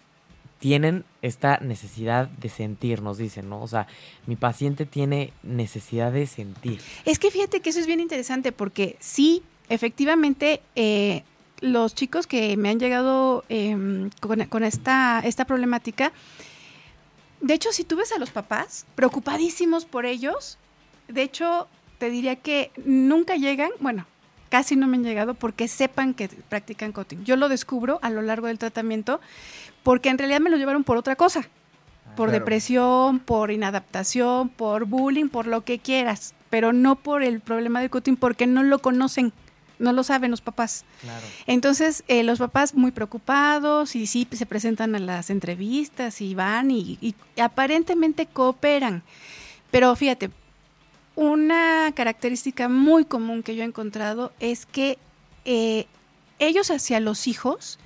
tienen esta necesidad de sentir, nos dicen, ¿no? O sea, mi paciente tiene necesidad de sentir. Es que fíjate que eso es bien interesante porque sí, efectivamente, eh, los chicos que me han llegado em, con, con esta, esta problemática, de hecho, si tú ves a los papás preocupadísimos por ellos, de hecho, te diría que nunca llegan, bueno, casi no me han llegado porque sepan que practican cutting. Yo lo descubro a lo largo del tratamiento porque en realidad me lo llevaron por otra cosa por Claro. depresión, por inadaptación, por bullying, por lo que quieras, pero no por el problema del cutting porque no lo conocen, no lo saben los papás. Claro. Entonces, eh, los papás muy preocupados y sí se presentan a las entrevistas y van y, y aparentemente cooperan. Pero fíjate, una característica muy común que yo he encontrado es que eh, ellos hacia los hijos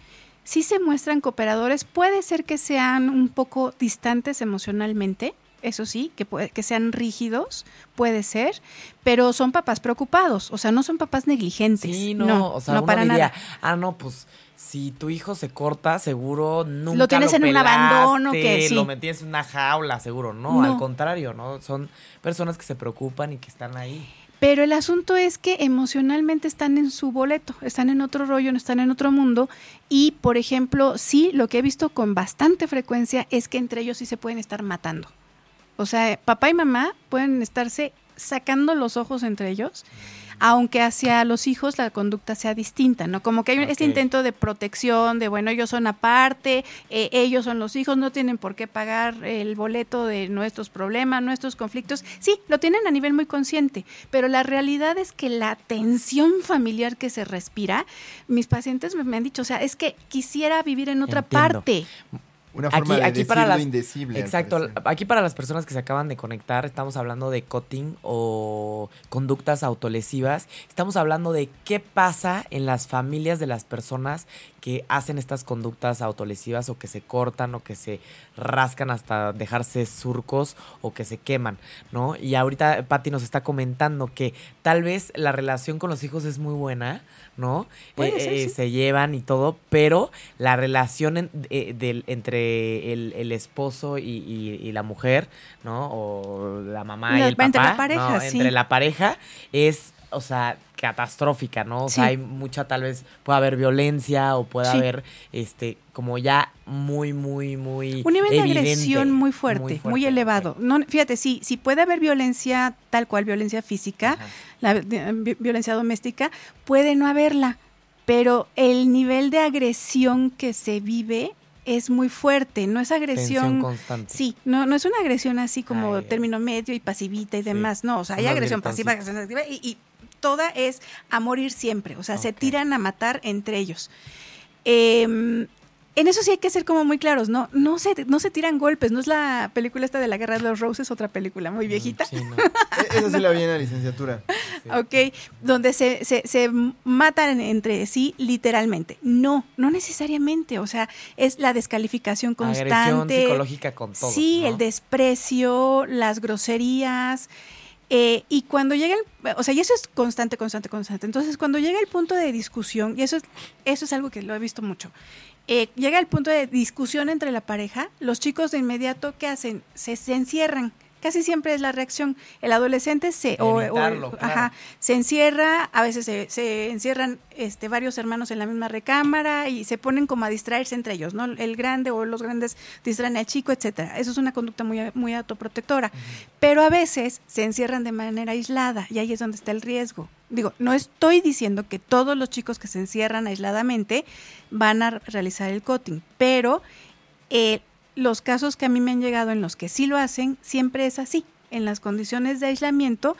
sí se muestran cooperadores, puede ser que sean un poco distantes emocionalmente, eso sí, que, puede, que sean rígidos, puede ser, pero son papás preocupados, o sea, no son papás negligentes. Sí, no, o sea, no uno para diría, nada. ah, no, pues si tu hijo se corta, seguro nunca Lo tienes en un abandono, que sí. lo metías en una jaula, seguro. No, No. al contrario, ¿no? Son personas que se preocupan y que están ahí. Pero el asunto es que emocionalmente están en su boleto, están en otro rollo, no están en otro mundo. Y, por ejemplo, sí, lo que he visto con bastante frecuencia es que entre ellos sí se pueden estar matando. O sea, papá y mamá pueden estarse sacando los ojos entre ellos aunque hacia los hijos la conducta sea distinta, ¿no? Como que hay este intento de protección, de bueno, ellos son aparte, eh, ellos son los hijos, no tienen por qué pagar el boleto de nuestros problemas, nuestros conflictos. Sí, lo tienen a nivel muy consciente, pero la realidad es que la tensión familiar que se respira, mis pacientes me, han dicho, o sea, es que quisiera vivir en otra parte. Una forma aquí, de aquí para las, indecible. Exacto. Aquí para las personas que se acaban de conectar, estamos hablando de cutting o conductas autolesivas. Estamos hablando de qué pasa en las familias de las personas que hacen estas conductas autolesivas o que se cortan o que se rascan hasta dejarse surcos o que se queman, ¿no? Y ahorita Patti nos está comentando que tal vez la relación con los hijos es muy buena, ¿no? Eh, eh, se llevan y todo, pero la relación eh, entre el, esposo y, la mujer, ¿no? O la mamá y el papá, entre la pareja, Entre la pareja es, o sea, catastrófica, ¿no? O sea, hay mucha, tal vez puede haber violencia o puede haber, este, como ya muy, muy, muy. Un nivel de agresión muy fuerte, muy, elevado. No, fíjate, sí, sí puede haber violencia tal cual, violencia física, la violencia doméstica, puede no haberla, pero el nivel de agresión que se vive es muy fuerte, no es agresión constante. Sí, no no es una agresión así como término medio y pasivita y demás, no, o sea, hay agresión pasiva, agresión activa y, y, toda es a morir siempre, o sea, se tiran a matar entre ellos. Eh, en eso sí hay que ser como muy claros, ¿no? No se, no se tiran golpes, no es la película esta de la Guerra de los Roses, otra película muy mm, viejita. Sí, [LAUGHS] e-, Esa sí la vi en la licenciatura. [LAUGHS] Ok, donde se, se, matan entre sí literalmente. No, no necesariamente, o sea, es la descalificación constante. Agresión psicológica con todo. Sí, el desprecio, las groserías. Eh, y cuando llega el, o sea, y eso es constante, constante, constante. Entonces, cuando llega el punto de discusión, y eso es, eso es algo que lo he visto mucho, eh, llega el punto de discusión entre la pareja, los chicos de inmediato, ¿qué hacen? Se, se encierran. Casi siempre es la reacción. El adolescente se, o, se encierra, a veces se, se, encierran este, varios hermanos en la misma recámara y se ponen como a distraerse entre ellos, ¿no? El grande o los grandes distraen al chico, etcétera. Eso es una conducta muy, muy autoprotectora. Pero a veces se encierran de manera aislada y ahí es donde está el riesgo digo, no estoy diciendo que todos los chicos que se encierran aisladamente van a realizar el cutting, pero eh, los casos que a mí me han llegado en los que sí lo hacen, siempre es así. En las condiciones de aislamiento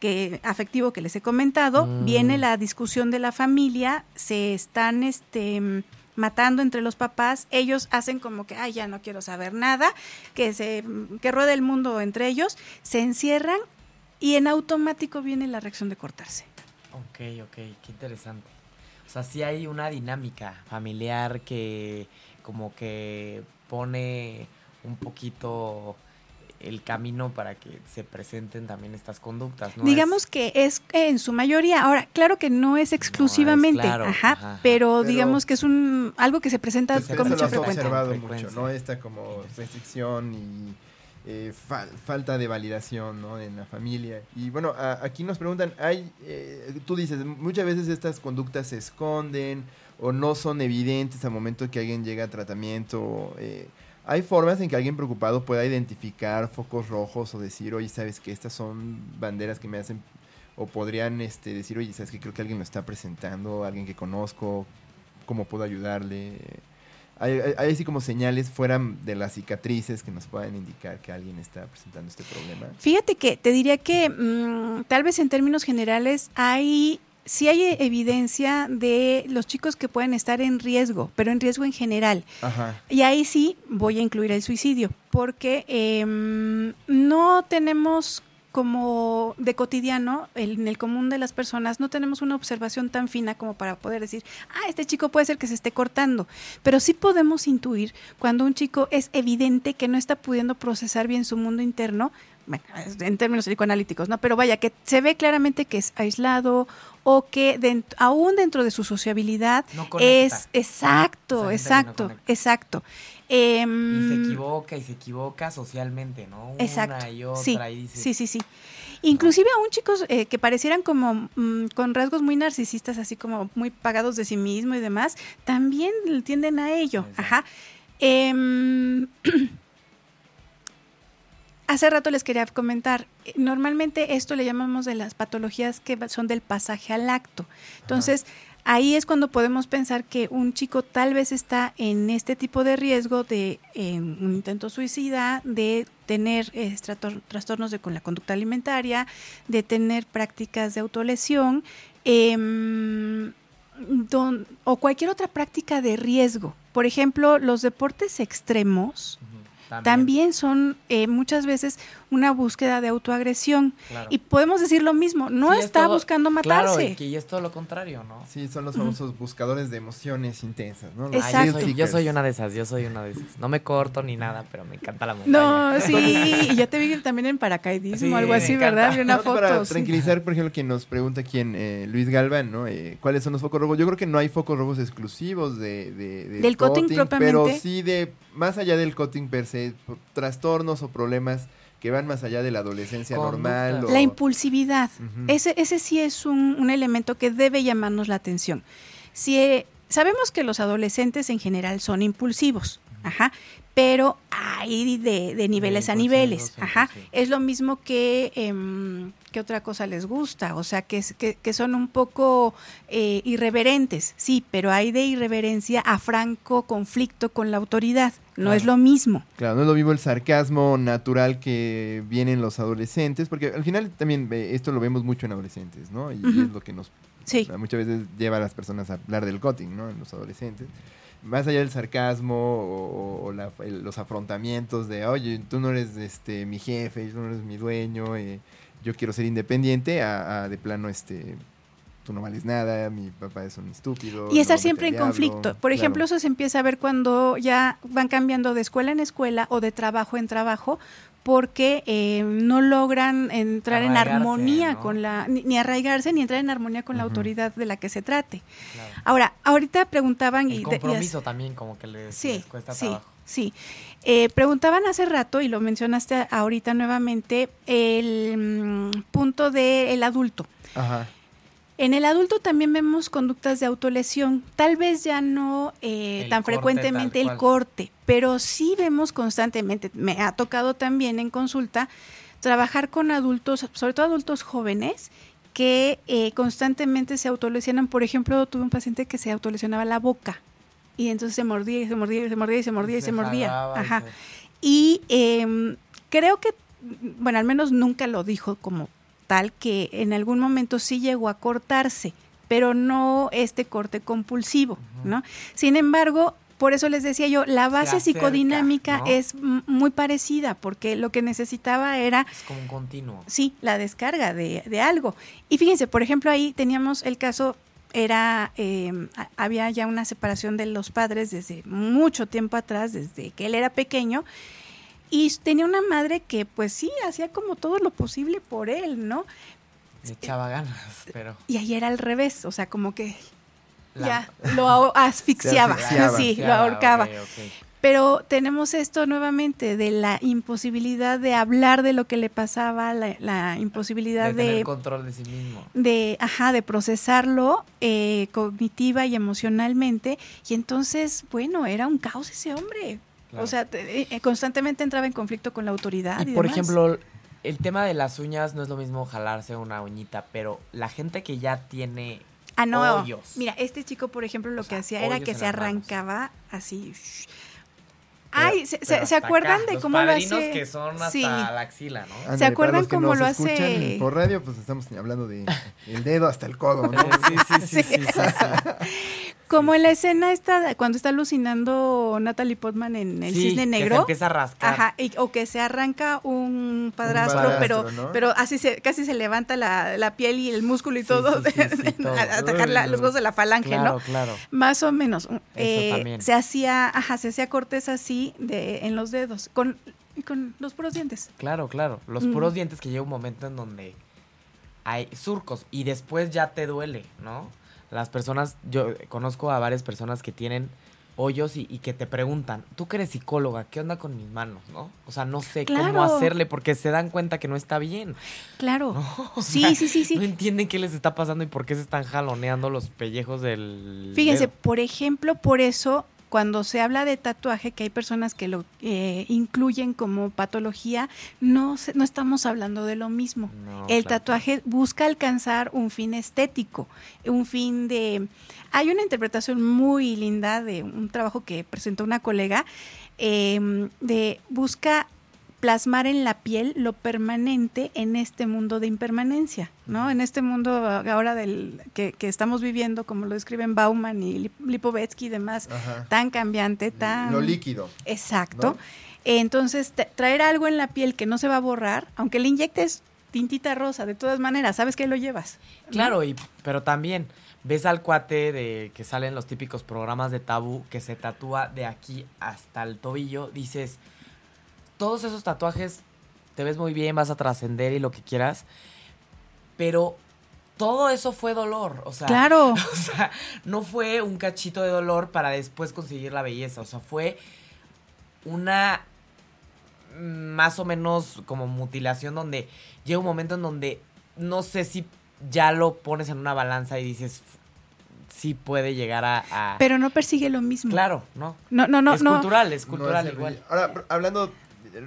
que afectivo que les he comentado, mm. viene la discusión de la familia, se están este matando entre los papás, ellos hacen como que, ay, ya no quiero saber nada, que se que ruede el mundo entre ellos, se encierran y en automático viene la reacción de cortarse. Ok, ok, qué interesante. O sea, sí hay una dinámica familiar que como que pone un poquito el camino para que se presenten también estas conductas. ¿no? Digamos que es en su mayoría, ahora, claro que no es exclusivamente, ajá, pero, digamos que es un algo que se presenta con mucha frecuencia. observado mucho, ¿no? Esta como restricción y eh, falta de validación ¿no? en la familia. Y bueno, aquí nos preguntan, hay, eh, tú dices, muchas veces estas conductas se esconden o no son evidentes al momento que alguien llega a tratamiento. Eh, ¿Hay formas en que alguien preocupado pueda identificar focos rojos o decir, oye, sabes que estas son banderas que me hacen, o podrían este, decir, oye, sabes que creo que alguien lo está presentando, alguien que conozco, cómo puedo ayudarle? hay, así como señales fuera de las cicatrices que nos puedan indicar que alguien está presentando este problema? Fíjate que te diría que mm, tal vez en términos generales hay sí hay evidencia de los chicos que pueden estar en riesgo, pero en riesgo en general. Y ahí sí voy a incluir el suicidio, porque em, no tenemos como de cotidiano, en el común de las personas, no tenemos una observación tan fina como para poder decir, ah, este chico puede ser que se esté cortando, pero sí podemos intuir cuando un chico es evidente que no está pudiendo procesar bien su mundo interno, bueno, en términos psicoanalíticos, ¿no? Pero vaya, que se ve claramente que es aislado o que aún dentro de su sociabilidad es exacto, exacto, exacto. Em, y se equivoca y se equivoca socialmente, ¿no? Una y otra. Sí, sí, sí, sí. Inclusive aún chicos eh, que parecieran como mm, con rasgos muy narcisistas, así como muy pagados de sí mismo y demás, también tienden a ello. Ajá. Em, [CLEARS THROAT] hace rato les quería comentar, eh, normalmente esto le llamamos de las patologías que son del pasaje al acto. Entonces, ahí es cuando podemos pensar que un chico tal vez está en este tipo de riesgo de un intento suicida, de tener eh, trastornos de, con la conducta alimentaria, de tener prácticas de autolesión em, o cualquier otra práctica de riesgo. Por ejemplo, los deportes extremos. También, son eh, muchas veces una búsqueda de autoagresión. Y podemos decir lo mismo, no está buscando matarse. Claro, y, es todo lo contrario, ¿no? Sí, son los famosos buscadores de emociones intensas, ¿no? Exacto. yo, soy, una de esas, yo soy una de esas. No me corto ni nada, pero me encanta la montaña. No, [LAUGHS] sí, y ya te vi también en paracaidismo, algo así, ¿verdad? Vi una foto. Para tranquilizar, por ejemplo, quien nos pregunta quién, eh, Luis Galván, ¿no? Eh, ¿Cuáles son los focos rojos? Yo creo que no hay focos rojos exclusivos de, del cutting, propiamente. Pero sí de, más allá del cutting per se, trastornos o problemas que van más allá de la adolescencia normal. La impulsividad. ese, ese sí es un, elemento que debe llamarnos la atención. Si, eh, sabemos que los adolescentes en general son impulsivos, ajá, pero hay de, niveles a niveles. Ajá. Es lo mismo que, eh, que otra cosa les gusta, o sea, que, que, que son un poco eh, irreverentes, sí, pero hay de irreverencia a franco conflicto con la autoridad. No es lo mismo. Claro, no es lo mismo el sarcasmo natural que vienen los adolescentes, porque al final también esto lo vemos mucho en adolescentes, ¿no? Y, es lo que nos muchas veces lleva a las personas a hablar del cutting, ¿no? En los adolescentes más allá del sarcasmo o, los afrontamientos de, oye, tú no eres este mi jefe, tú no eres mi dueño, eh, yo quiero ser independiente, a, de plano, este, tú no vales nada, mi papá es un estúpido. Y estar siempre en conflicto. Por ejemplo, eso se empieza a ver cuando ya van cambiando de escuela en escuela o de trabajo en trabajo, porque eh, no logran entrar en armonía con la, ni, arraigarse ni entrar en armonía con la autoridad de la que se trate. Ahora, ahorita preguntaban... El y compromiso también como que les, cuesta sí, trabajo. Sí, eh, preguntaban hace rato, y lo mencionaste ahorita nuevamente, el mm, punto del adulto. Ajá. En el adulto también vemos conductas de autolesión, tal vez ya no eh, tan frecuentemente el corte, pero sí vemos constantemente, me ha tocado también en consulta, trabajar con adultos, sobre todo adultos jóvenes, que eh, constantemente se autolesionan. Por ejemplo, tuve un paciente que se autolesionaba la boca y entonces se mordía y se mordía y se mordía y se mordía y se, mordía. Ajá. Y em, creo que, bueno, al menos nunca lo dijo como tal que en algún momento sí llegó a cortarse, pero no este corte compulsivo, ¿no? Sin embargo, por eso les decía yo, la base psicodinámica es muy parecida, porque lo que necesitaba era... Es como un continuo. Sí, la descarga de, de algo. Y fíjense, por ejemplo, ahí teníamos el caso, era, em, había ya una separación de los padres desde mucho tiempo atrás, desde que él era pequeño, y tenía una madre que pues sí, hacía como todo lo posible por él, ¿no? Le echaba ganas, pero... Y ahí era al revés, o sea, como que ya [LAUGHS] [LAUGHS] lo asfixiaba, sí, lo ahorcaba. Pero tenemos esto nuevamente de la imposibilidad de hablar de lo que le pasaba, la, imposibilidad de, tener control de sí mismo, de, ajá, de procesarlo eh, cognitiva y emocionalmente. Y entonces, bueno, era un caos ese hombre. O sea, eh, eh, constantemente entraba en conflicto con la autoridad. Y, por ejemplo, el tema de las uñas no es lo mismo jalarse una uñita, pero la gente que ya tiene ah, no. Mira, este chico, por ejemplo, lo que hacía era que se arrancaba así. Ay, ¿se, se, acuerdan de cómo lo hace? que son hasta la axila, ¿no? ¿Se acuerdan cómo lo hace? Por radio, pues estamos hablando de el dedo hasta el codo, ¿no? [LAUGHS] sí, sí, sí, sí, [LAUGHS] sí, Como en la escena esta, cuando está alucinando Natalie Portman en El Cisne Negro. Que se empieza a rascar. Ajá, o que se arranca un padrastro, pero, pero así se, casi se levanta la, la piel y el músculo y todo, a atacar los huesos de la falange, claro, ¿no? Claro, Más o menos. Eh, se hacía, ajá, se hacía cortes así de, en los dedos, con, con los puros dientes. Claro, claro. Los puros mm. dientes que llega un momento en donde hay surcos y después ya te duele, ¿no? Las personas, yo conozco a varias personas que tienen hoyos y, que te preguntan, tú que eres psicóloga, ¿qué onda con mis manos? ¿No? O sea, no sé cómo hacerle porque se dan cuenta que no está bien. Claro. [LAUGHS] sí, sí, sí, sí. No entienden qué les está pasando y por qué se están jaloneando los pellejos del. Fíjense, por ejemplo, por eso cuando se habla de tatuaje, que hay personas que lo eh, incluyen como patología, no, se- no estamos hablando de lo mismo. No, El claro. tatuaje busca alcanzar un fin estético, un fin de... Hay una interpretación muy linda de un trabajo que presentó una colega, eh, de busca plasmar en la piel lo permanente en este mundo de impermanencia, ¿no? En este mundo ahora del que, que estamos viviendo, como lo describen Bauman y Lip- Lipovetsky y demás, Ajá. tan cambiante, tan... Lo líquido. Exacto. ¿no? Entonces, traer algo en la piel que no se va a borrar, aunque le inyectes tintita rosa, de todas maneras, sabes que lo llevas. ¿no? Claro, y, pero también ves al cuate de que salen los típicos programas de tabú que se tatúa de aquí hasta el tobillo, dices, todos esos tatuajes te ves muy bien, vas a trascender y lo que quieras, pero todo eso fue dolor, o sea, Claro. [LAUGHS] o sea, no fue un cachito de dolor para después conseguir la belleza, o sea, fue una más o menos como mutilación donde llega un momento en donde no sé si ya lo pones en una balanza y dices sí puede llegar a, a- Pero no persigue lo mismo. claro, ¿no? No, no, no, es no. cultural, es No cultural es igual. Ahora, hablando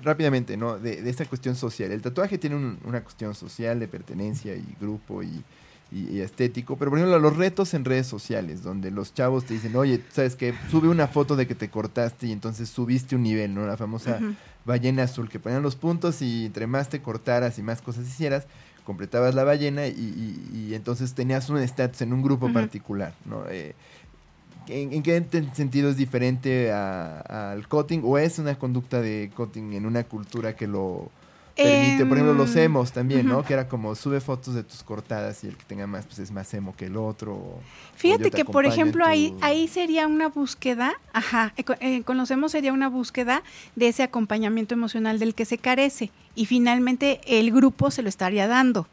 rápidamente, ¿no? De, de esta cuestión social. El tatuaje tiene un- una cuestión social de pertenencia y grupo y, y- y estético. Pero, por ejemplo, los retos en redes sociales, donde los chavos te dicen, oye, ¿sabes qué? Sube una foto de que te cortaste y entonces subiste un nivel, ¿no? La famosa ballena azul, que ponían los puntos y entre más te cortaras y más cosas hicieras, completabas la ballena y, y- y entonces tenías un estatus en un grupo particular, ¿no? Eh, ¿En, en qué sentido es diferente al cutting o es una conducta de cutting en una cultura que lo permite? Por ejemplo, los Em, emos también, ¿no? Que era como sube fotos de tus cortadas y el que tenga más, pues es más emo que el otro. o- Fíjate que, por ejemplo, ahí, tu- ahí sería una búsqueda, ajá, eh, eh, conocemos sería una búsqueda de ese acompañamiento emocional del que se carece y finalmente el grupo se lo estaría dando.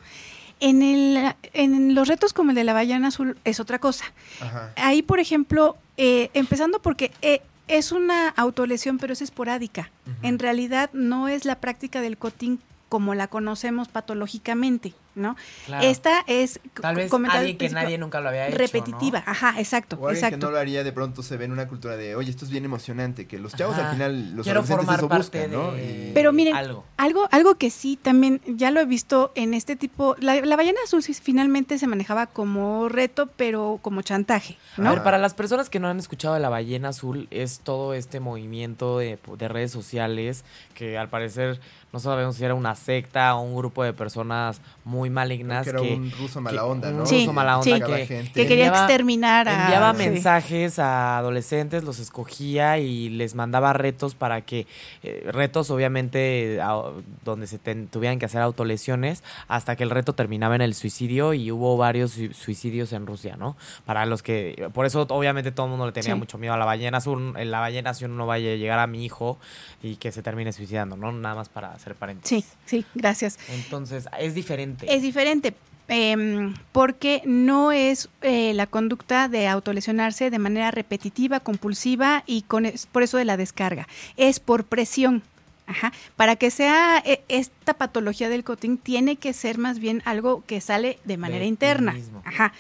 En, el, en los retos como el de la ballena azul es otra cosa. Ajá. Ahí, por ejemplo, eh, empezando porque eh, es una autolesión, pero es esporádica. En realidad no es la práctica del cotín como la conocemos patológicamente, ¿no? Claro. Esta es Tal vez alguien que nadie nunca lo había hecho, repetitiva, ¿no? ajá, exacto, O alguien que no lo haría, de pronto se ve en una cultura de, oye, esto es bien emocionante, que los chavos Ajá. al final, los Quiero adolescentes formar eso parte buscan, ¿no? de Y- Pero miren, algo. Algo, algo que sí también ya lo he visto en este tipo, la, la ballena azul sí finalmente se manejaba como reto, pero como chantaje, ¿no? A ver, para las personas que no han escuchado de la ballena azul, es todo este movimiento de, de redes sociales que al parecer no sabemos si era una secta o un grupo de personas muy malignas que era un ruso mala que- onda, ¿no? un Sí, ruso mala onda sí. Que, quería enviaba- exterminar a... enviaba sí. mensajes a adolescentes, los escogía y les mandaba retos para que, eh, retos obviamente a- donde se ten- tuvieran que hacer autolesiones, hasta que el reto terminaba en el suicidio y hubo varios sui- suicidios en Rusia, ¿no? Para los que, por eso obviamente todo el mundo le tenía Sí. mucho miedo a la ballena azul, en la ballena azul no vaya a llegar a mi hijo y que se termine suicidando, ¿no? Nada más para hacer paréntesis. Sí, sí, gracias. Entonces, es diferente. Es diferente. em, porque no es eh, la conducta de autolesionarse de manera repetitiva, compulsiva y con es- por eso de la descarga. Es por presión. Ajá. Para que sea eh, esta patología del cotín, tiene que ser más bien algo que sale de manera interna. Ajá.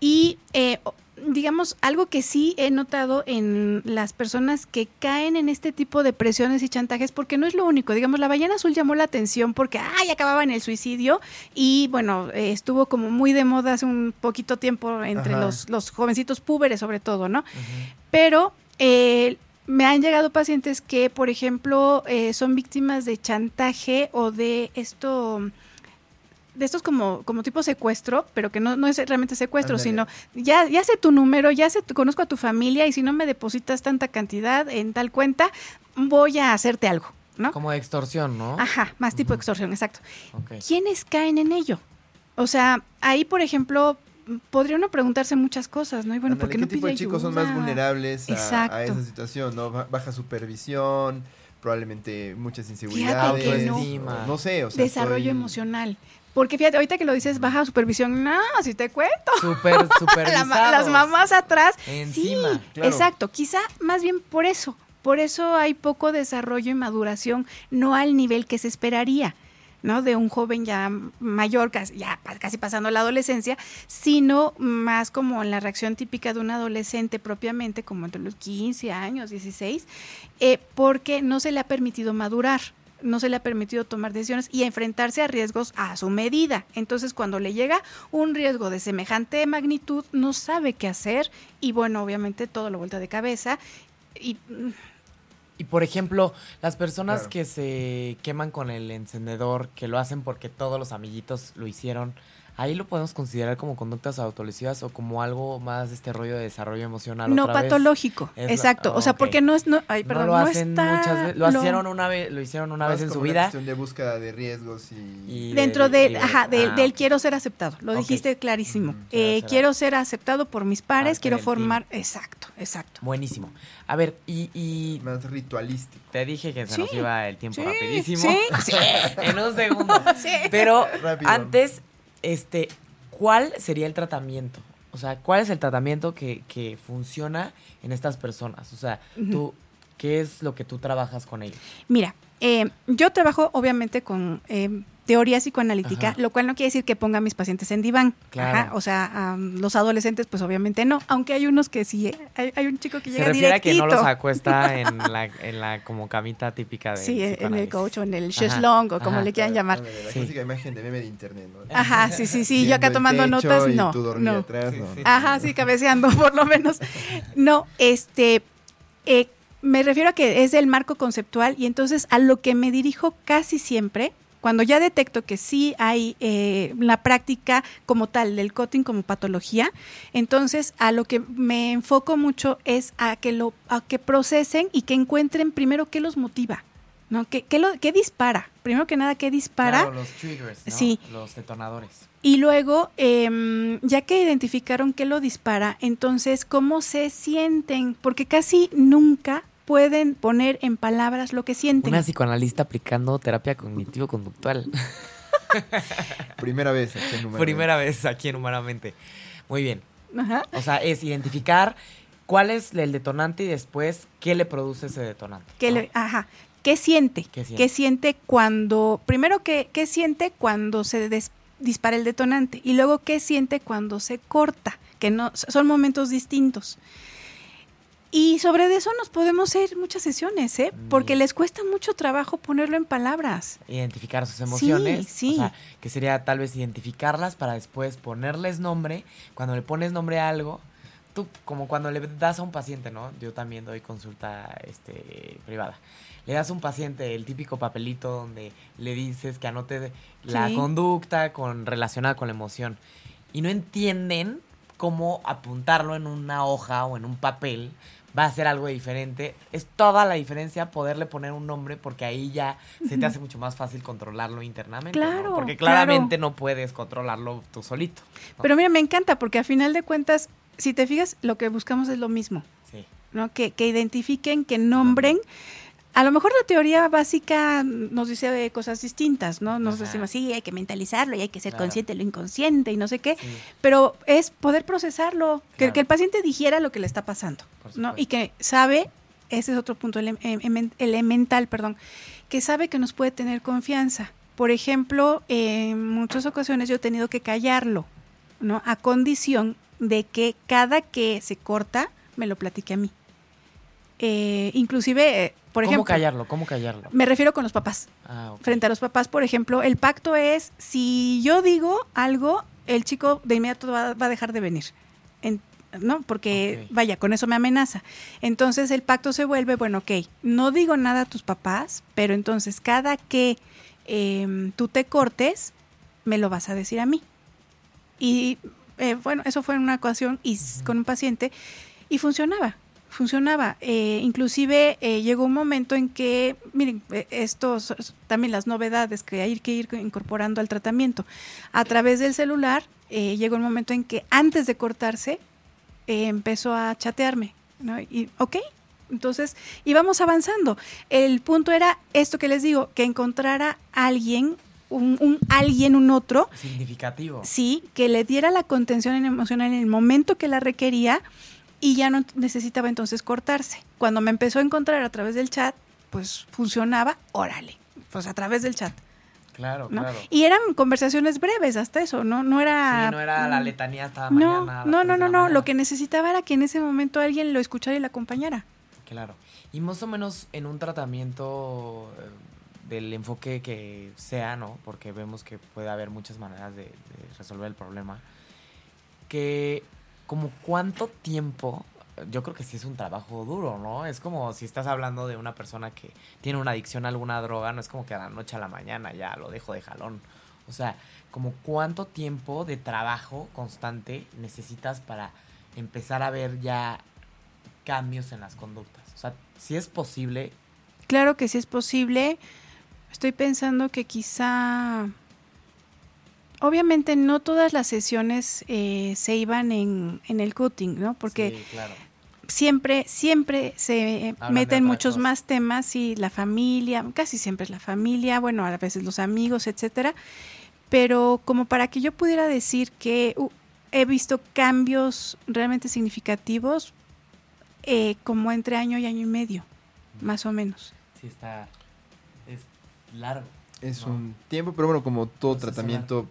Y eh, digamos, algo que sí he notado en las personas que caen en este tipo de presiones y chantajes, porque no es lo único, digamos, la ballena azul llamó la atención porque, ay, acababa en el suicidio y bueno, eh, estuvo como muy de moda hace un poquito tiempo entre los, los jovencitos púberes sobre todo, ¿no? Pero eh, me han llegado pacientes que, por ejemplo, eh, son víctimas de chantaje o de esto de estos como, como tipo secuestro, pero que no, no es realmente secuestro, sino ya, ya sé tu número, ya sé, tu- conozco a tu familia y si no me depositas tanta cantidad en tal cuenta, voy a hacerte algo, ¿no? Como de extorsión, ¿no? Ajá, más tipo Ujú. extorsión, exacto. Ok. ¿Quiénes caen en ello? O sea, ahí, por ejemplo, podría uno preguntarse muchas cosas, ¿no? Y bueno, ¿por Ándale, qué no ¿Qué tipo de chicos son más vulnerables a, esa situación? ¿no? Ba- Baja supervisión, probablemente muchas inseguridades. que no. Sé, o sea. Desarrollo estoy- emocional. Porque fíjate, ahorita que lo dices, baja supervisión, no, si te cuento. Súper, [LAUGHS] La supervisados. ma- las mamás atrás. Encima. Sí, Claro. exacto. Quizá más bien por eso. Por eso hay poco desarrollo y maduración, no al nivel que se esperaría. ¿no? De un joven ya mayor, casi, ya casi pasando la adolescencia, sino más como la reacción típica de un adolescente propiamente, como entre los 15 años, 16, eh, porque no se le ha permitido madurar no se le ha permitido tomar decisiones y enfrentarse a riesgos a su medida. Entonces, cuando le llega un riesgo de semejante magnitud, no sabe qué hacer y bueno, obviamente todo lo vuelta de cabeza y y por ejemplo, las personas Claro. que se queman con el encendedor, que lo hacen porque todos los amiguitos lo hicieron, ahí lo podemos considerar como conductas autolesivas o como algo más de este rollo de desarrollo emocional. no otra vez? patológico, la- exacto. o sea, porque no es, no, ay, perdón, no lo no hacen está muchas veces, lo, lo- hicieron una vez, lo hicieron una vez en su vida. cuestión de búsqueda de riesgos y... Y dentro de- de, y ajá, del, ah, del quiero ser aceptado. Lo dijiste clarísimo. Mm, quiero Eh, ser quiero ser aceptado por mis pares, quiero del formar, exacto, exacto. Buenísimo. A ver, y, y Más ritualístico. te dije que se Sí. nos iba el tiempo Sí, rapidísimo. sí, [LAUGHS] sí. en un segundo. [LAUGHS] Pero Rápido. antes, este, ¿cuál sería el tratamiento? O sea, ¿cuál es el tratamiento que, que funciona en estas personas? O sea, tú, ¿qué es lo que tú trabajas con ellos? Mira, eh, yo trabajo obviamente con eh, teoría psicoanalítica, Ajá. lo cual no quiere decir que ponga a mis pacientes en diván. Claro. Ajá, o sea, los adolescentes, pues obviamente no, aunque hay unos que sí. Hay, hay un chico que Se llega refiere a que no directito. los acuesta [LAUGHS] en la, en la como camita típica de Sí, en el coach o en el Ajá, sheslong o como ajá. le quieran llamar. La Sí. imagen de meme de internet, ¿no? Ajá, sí, sí, sí. Yo acá tomando notas, y no. tú no. atrás, Sí, ¿no? sí. Ajá, sí, cabeceando [LAUGHS] por lo menos. No, este, eh, me refiero a que es el marco conceptual y entonces a lo que me dirijo casi siempre, cuando ya detecto que sí hay eh, la práctica como tal del cutting como patología, entonces a lo que me enfoco mucho es a que lo, a que procesen y que encuentren primero qué los motiva. ¿No? ¿Qué, qué lo, qué dispara? Primero que nada, ¿qué dispara? Claro, los triggers, ¿no? Sí. Los detonadores. Y luego, em, ya que identificaron qué lo dispara, entonces, ¿cómo se sienten? Porque casi nunca pueden poner en palabras lo que sienten. Una psicoanalista aplicando terapia cognitivo-conductual. [LAUGHS] Primera vez aquí en Número Primera vez aquí en Humanamente. Muy bien. Ajá. O sea, es identificar cuál es el detonante y después qué le produce ese detonante. ¿Qué, ¿no? le- ajá. ¿Qué siente? ¿Qué siente? ¿Qué siente cuando, primero, qué, qué siente cuando se des- dispara el detonante? Y luego, ¿qué siente cuando se corta? Que no, son momentos distintos. Y sobre eso nos podemos hacer muchas sesiones, ¿eh? Porque Bien. les cuesta mucho trabajo ponerlo en palabras. Identificar sus emociones. sí. O sea, que sería tal vez identificarlas para después ponerles nombre. Cuando le pones nombre a algo, tú, como cuando le das a un paciente, ¿no? Yo también doy consulta este, privada. Le das a un paciente el típico papelito donde le dices que anote la Sí. conducta con, relacionada con la emoción. Y no entienden cómo apuntarlo en una hoja o en un papel va a ser algo diferente. Es toda la diferencia poderle poner un nombre porque ahí ya se te hace mucho más fácil controlarlo internamente. ¿no? Claro, Porque claro. claramente no puedes controlarlo tú solito. ¿no? Pero mira, me encanta porque a final de cuentas, si te fijas, lo que buscamos es lo mismo, Sí. ¿no? Que, que identifiquen, que nombren. A lo mejor la teoría básica nos dice eh, cosas distintas, ¿no? Nos Ajá. decimos, sí, hay que mentalizarlo y hay que ser Claro. consciente de lo inconsciente y no sé qué, Sí. pero es poder procesarlo, que, Claro. que el paciente digiera lo que le está pasando, ¿no? Y que sabe, ese es otro punto ele- em- em- elemental, perdón, que sabe que nos puede tener confianza. Por ejemplo, en muchas ocasiones yo he tenido que callarlo, ¿no? A condición de que cada que se corta me lo platique a mí. Eh, inclusive, eh, por ¿Cómo ejemplo, callarlo? ¿Cómo callarlo? me refiero con los papás. Ah. Frente a los papás, por ejemplo, el pacto es, si yo digo algo, el chico de inmediato va, va a dejar de venir. En- ¿No? Porque, vaya, con eso me amenaza. Entonces el pacto se vuelve, bueno, ok, no digo nada a tus papás, pero entonces cada que em, tú te cortes, me lo vas a decir a mí. Y eh, bueno, eso fue en una ocasión y con un paciente y funcionaba, funcionaba. Eh, inclusive eh, llegó un momento en que, miren, eh, estos también las novedades que hay que ir incorporando al tratamiento. A través del celular eh, llegó un momento en que antes de cortarse empezó a chatearme, ¿no? Y, ok, entonces íbamos avanzando. El punto era esto que les digo, que encontrara alguien, un, un alguien, un otro, Significativo. sí, que le diera la contención emocional en el momento que la requería y ya no necesitaba entonces cortarse. Cuando me empezó a encontrar a través del chat, pues funcionaba, órale, pues a través del chat. Claro, ¿no? claro. Y eran conversaciones breves, hasta eso, ¿no? No era... Sí, no era la letanía hasta No, mañana. no, no, no, la no. Lo que necesitaba era que en ese momento alguien lo escuchara y lo acompañara. Claro. Y más o menos en un tratamiento eh, del enfoque que sea, ¿no? Porque vemos que puede haber muchas maneras de, de resolver el problema. Que como cuánto tiempo, yo creo que sí es un trabajo duro, ¿no? Es como si estás hablando de una persona que tiene una adicción a alguna droga, no es como que a la noche a la mañana ya lo dejo de jalón. O sea, como cuánto tiempo de trabajo constante necesitas para empezar a ver ya cambios en las conductas. O sea, si es posible, Claro que sí es posible. Estoy pensando que quizá... Obviamente no todas las sesiones eh, se iban en, en el cutting, ¿no? Porque sí, claro. siempre, siempre se Hablan meten muchos cosa. más temas y la familia, casi siempre es la familia, bueno, a veces los amigos, etcétera. Pero como para que yo pudiera decir que uh, he visto cambios realmente significativos, eh, como entre año y año y medio, más o menos. Sí, está. Es largo. Es ¿no? un tiempo, pero bueno, como todo es tratamiento,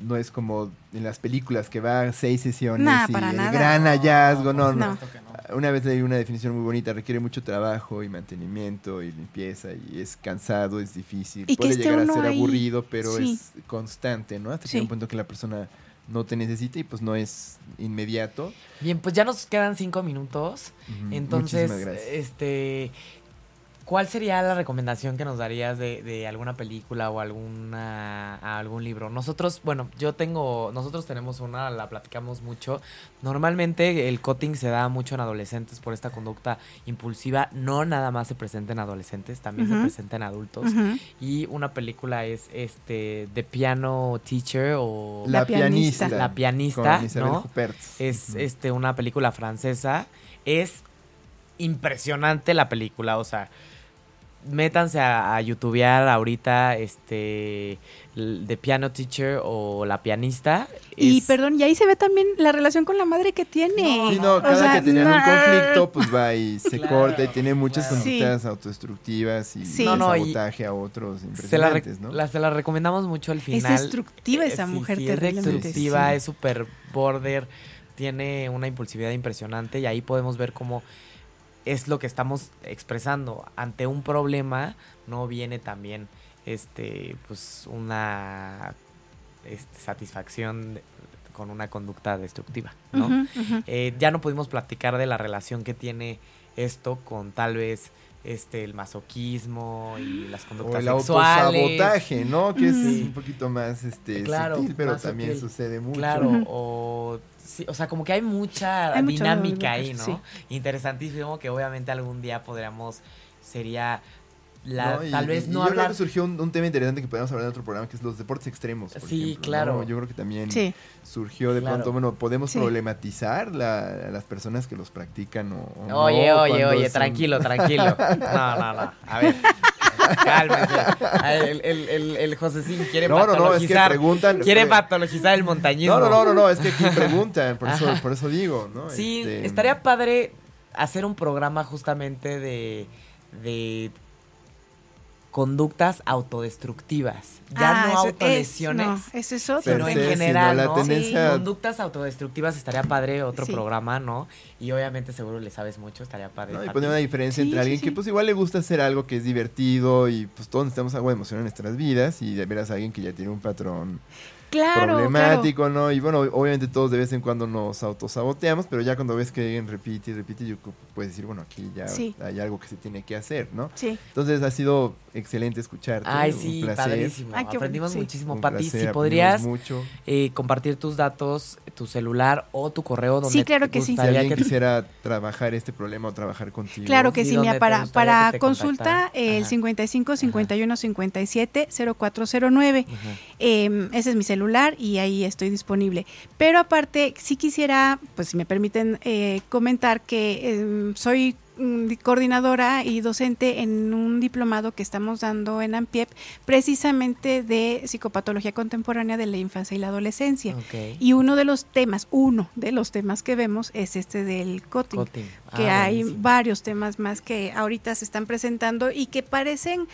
no es como en las películas que va a seis sesiones Nah, y para el nada. gran hallazgo, no, no. que. Una vez leí una definición muy bonita, requiere mucho trabajo y mantenimiento y limpieza y es cansado, es difícil, Y que puede llegar a ser ahí, aburrido, pero sí. es constante, ¿no? Hasta que Sí. hay un punto que la persona no te necesita y pues no es inmediato. Bien, pues ya nos quedan cinco minutos. Ujú, Entonces, muchísimas gracias. este. ¿Cuál sería la recomendación que nos darías de, de alguna película o alguna algún libro? Nosotros, bueno, yo tengo, nosotros tenemos una, la platicamos mucho. Normalmente el cutting se da mucho en adolescentes por esta conducta impulsiva. No nada más se presenta en adolescentes, también se presenta en adultos. Y una película es este The Piano Teacher o La, La pianista. pianista. La pianista, con ¿no? Es este una película francesa. Es impresionante la película, o sea, métanse a, a youtubear ahorita este The Piano Teacher o La Pianista. Y Es- perdón, y ahí se ve también la relación con la madre que tiene. Sí, no, O cada sea, que tenían un no. conflicto, pues va y [LAUGHS] se Claro, corta y tiene muchas claro. conductas autodestructivas y Sí. No, no, y sabotaje a otros se la, impresionantes, ¿no? la- se la recomendamos mucho al final. destructiva esa Eh, sí, mujer sí, terriblemente, Es destructiva, sí. es súper border, tiene una impulsividad impresionante y ahí podemos ver cómo es lo que estamos expresando. Ante un problema no viene también este pues una este, satisfacción de- con una conducta destructiva, ¿no? Eh, ya no pudimos platicar de la relación que tiene esto con tal vez este el masoquismo y las O conductas el sexuales. autosabotaje, ¿no? Que es Sí. un poquito más este, Claro, sutil, pero más también sutil. sucede mucho. Claro, o sí, o sea, como que hay mucha Hay dinámica ahí, ¿no? sí. Interesantísimo que obviamente algún día podríamos sería la ¿no? Y- tal vez y no yo creo que surgió un, un tema interesante que podemos hablar en otro programa, que es los deportes extremos. por Sí, ejemplo, claro. ¿no? Yo creo que también Sí. surgió de Claro. pronto, bueno, podemos Sí. problematizar la- a las personas que los practican o, o no, Oye, oye, oye, son- tranquilo, tranquilo. [LAUGHS] No, no, no. A ver. Cálmese. El, el, el, el Josecín quiere No, no, no, es que patologizar. preguntan. quiere pre- patologizar el montañismo. No, no, no, no, no, es que aquí preguntan, por eso, por eso digo, ¿no? Sí, Este, estaría padre hacer un programa justamente de, de conductas autodestructivas. Ya Ah, no eso- autolesiones. es- no, ese es otro. Sino en sino general, ¿no? tendencia- Conductas autodestructivas estaría padre otro Sí. programa, ¿no? Y obviamente seguro le sabes mucho, estaría padre. ¿no? Y poner una diferencia Sí, entre sí, alguien sí. que pues igual le gusta hacer algo que es divertido y pues todos necesitamos algo de emoción en nuestras vidas y de veras alguien que ya tiene un patrón Claro, problemático, ¿no? Y bueno, obviamente todos de vez en cuando nos autosaboteamos, pero ya cuando ves que alguien repite y repite, yo puedes decir, bueno, aquí ya Sí. hay algo que se tiene que hacer, ¿no? claro. Sí. Entonces ha sido excelente escucharte. Ay, un sí, placer. padrísimo. Ay, Aprendimos sí. muchísimo. Un Pati, placer, si podrías mucho. eh, compartir tus datos, tu celular o tu correo donde Sí, claro te que sí. Si alguien que quisiera trabajar este problema o trabajar contigo. Claro que Sí, sí, ¿dónde mira, para, consulta contactaran? el Ajá. 55 51 57 0409. Ajá. Eh, ese es mi celular y ahí estoy disponible. Pero aparte, sí quisiera, pues si me permiten eh, comentar que eh, soy mm, di- coordinadora y docente en un diplomado que estamos dando en AMPIEP, precisamente de psicopatología contemporánea de la infancia y la adolescencia. Ok. Y uno de los temas, uno de los temas que vemos es este del cutting Cutting. que Ah, hay buenísimo. varios temas más que ahorita se están presentando y que parecen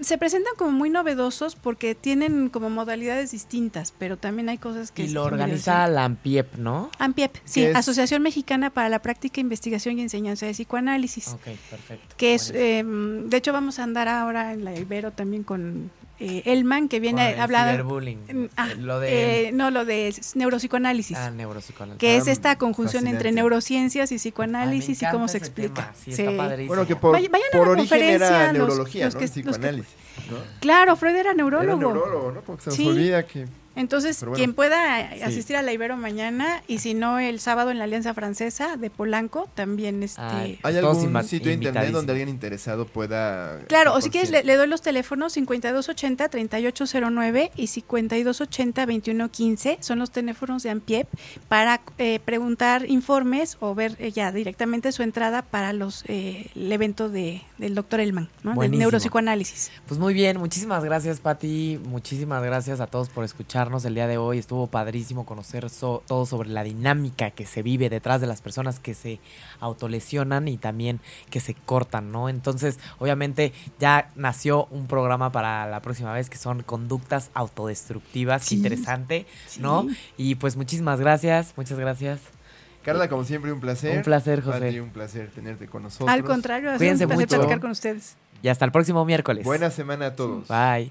se presentan como muy novedosos porque tienen como modalidades distintas, pero también hay cosas que... Y lo organiza la AMPIEP, ¿no? AMPIEP, sí. Asociación Mexicana para la Práctica, Investigación y Enseñanza de Psicoanálisis. Ok, perfecto. que es, eh, de hecho vamos a andar ahora en la Ibero también con eh, Elman, que viene a hablar... ciberbullying. Mm, ah, Eh, lo de... eh, no, lo de neuropsicoanálisis. ah, neuropsicoanálisis. que es esta conjunción entre neurociencias y Ay, psicoanálisis y cómo se explica. Sí, Sí. está padrísimo. Bueno, que por, Vay- vayan a por la origen era conferencia, los- neurología, los los que- Psicoanálisis. ¿no? Claro, Freud era neurólogo. Era neurólogo, ¿no? Porque se nos Sí. olvida que... Entonces, bueno. quien pueda asistir a la Ibero mañana y si no el sábado en la Alianza Francesa de Polanco, también este... Ay, ¿Hay Todos algún inva- sitio de internet invitadísimos. donde alguien interesado pueda... Claro, o si quieres le, le doy los teléfonos 5280-3809 y 5280-2115, son los teléfonos de Ampiep para eh, preguntar informes o ver eh, ya directamente su entrada para los eh, el evento de, del doctor Elman, ¿no? del neuropsicoanálisis. Pues muy bien, muchísimas gracias Pati, muchísimas gracias a todos por escucharnos el día de hoy. Estuvo padrísimo conocer so- todo sobre la dinámica que se vive detrás de las personas que se autolesionan y también que se cortan, ¿no? Entonces, obviamente ya nació un programa para la próxima vez que son conductas autodestructivas, Sí. interesante, ¿no? Y pues muchísimas gracias, muchas gracias. Carla, como siempre, un placer. Un placer, José. Un placer tenerte con nosotros. Al contrario, ha sido Cuídense un placer mucho. platicar con ustedes. Y hasta el próximo miércoles. Buena semana a todos. Bye.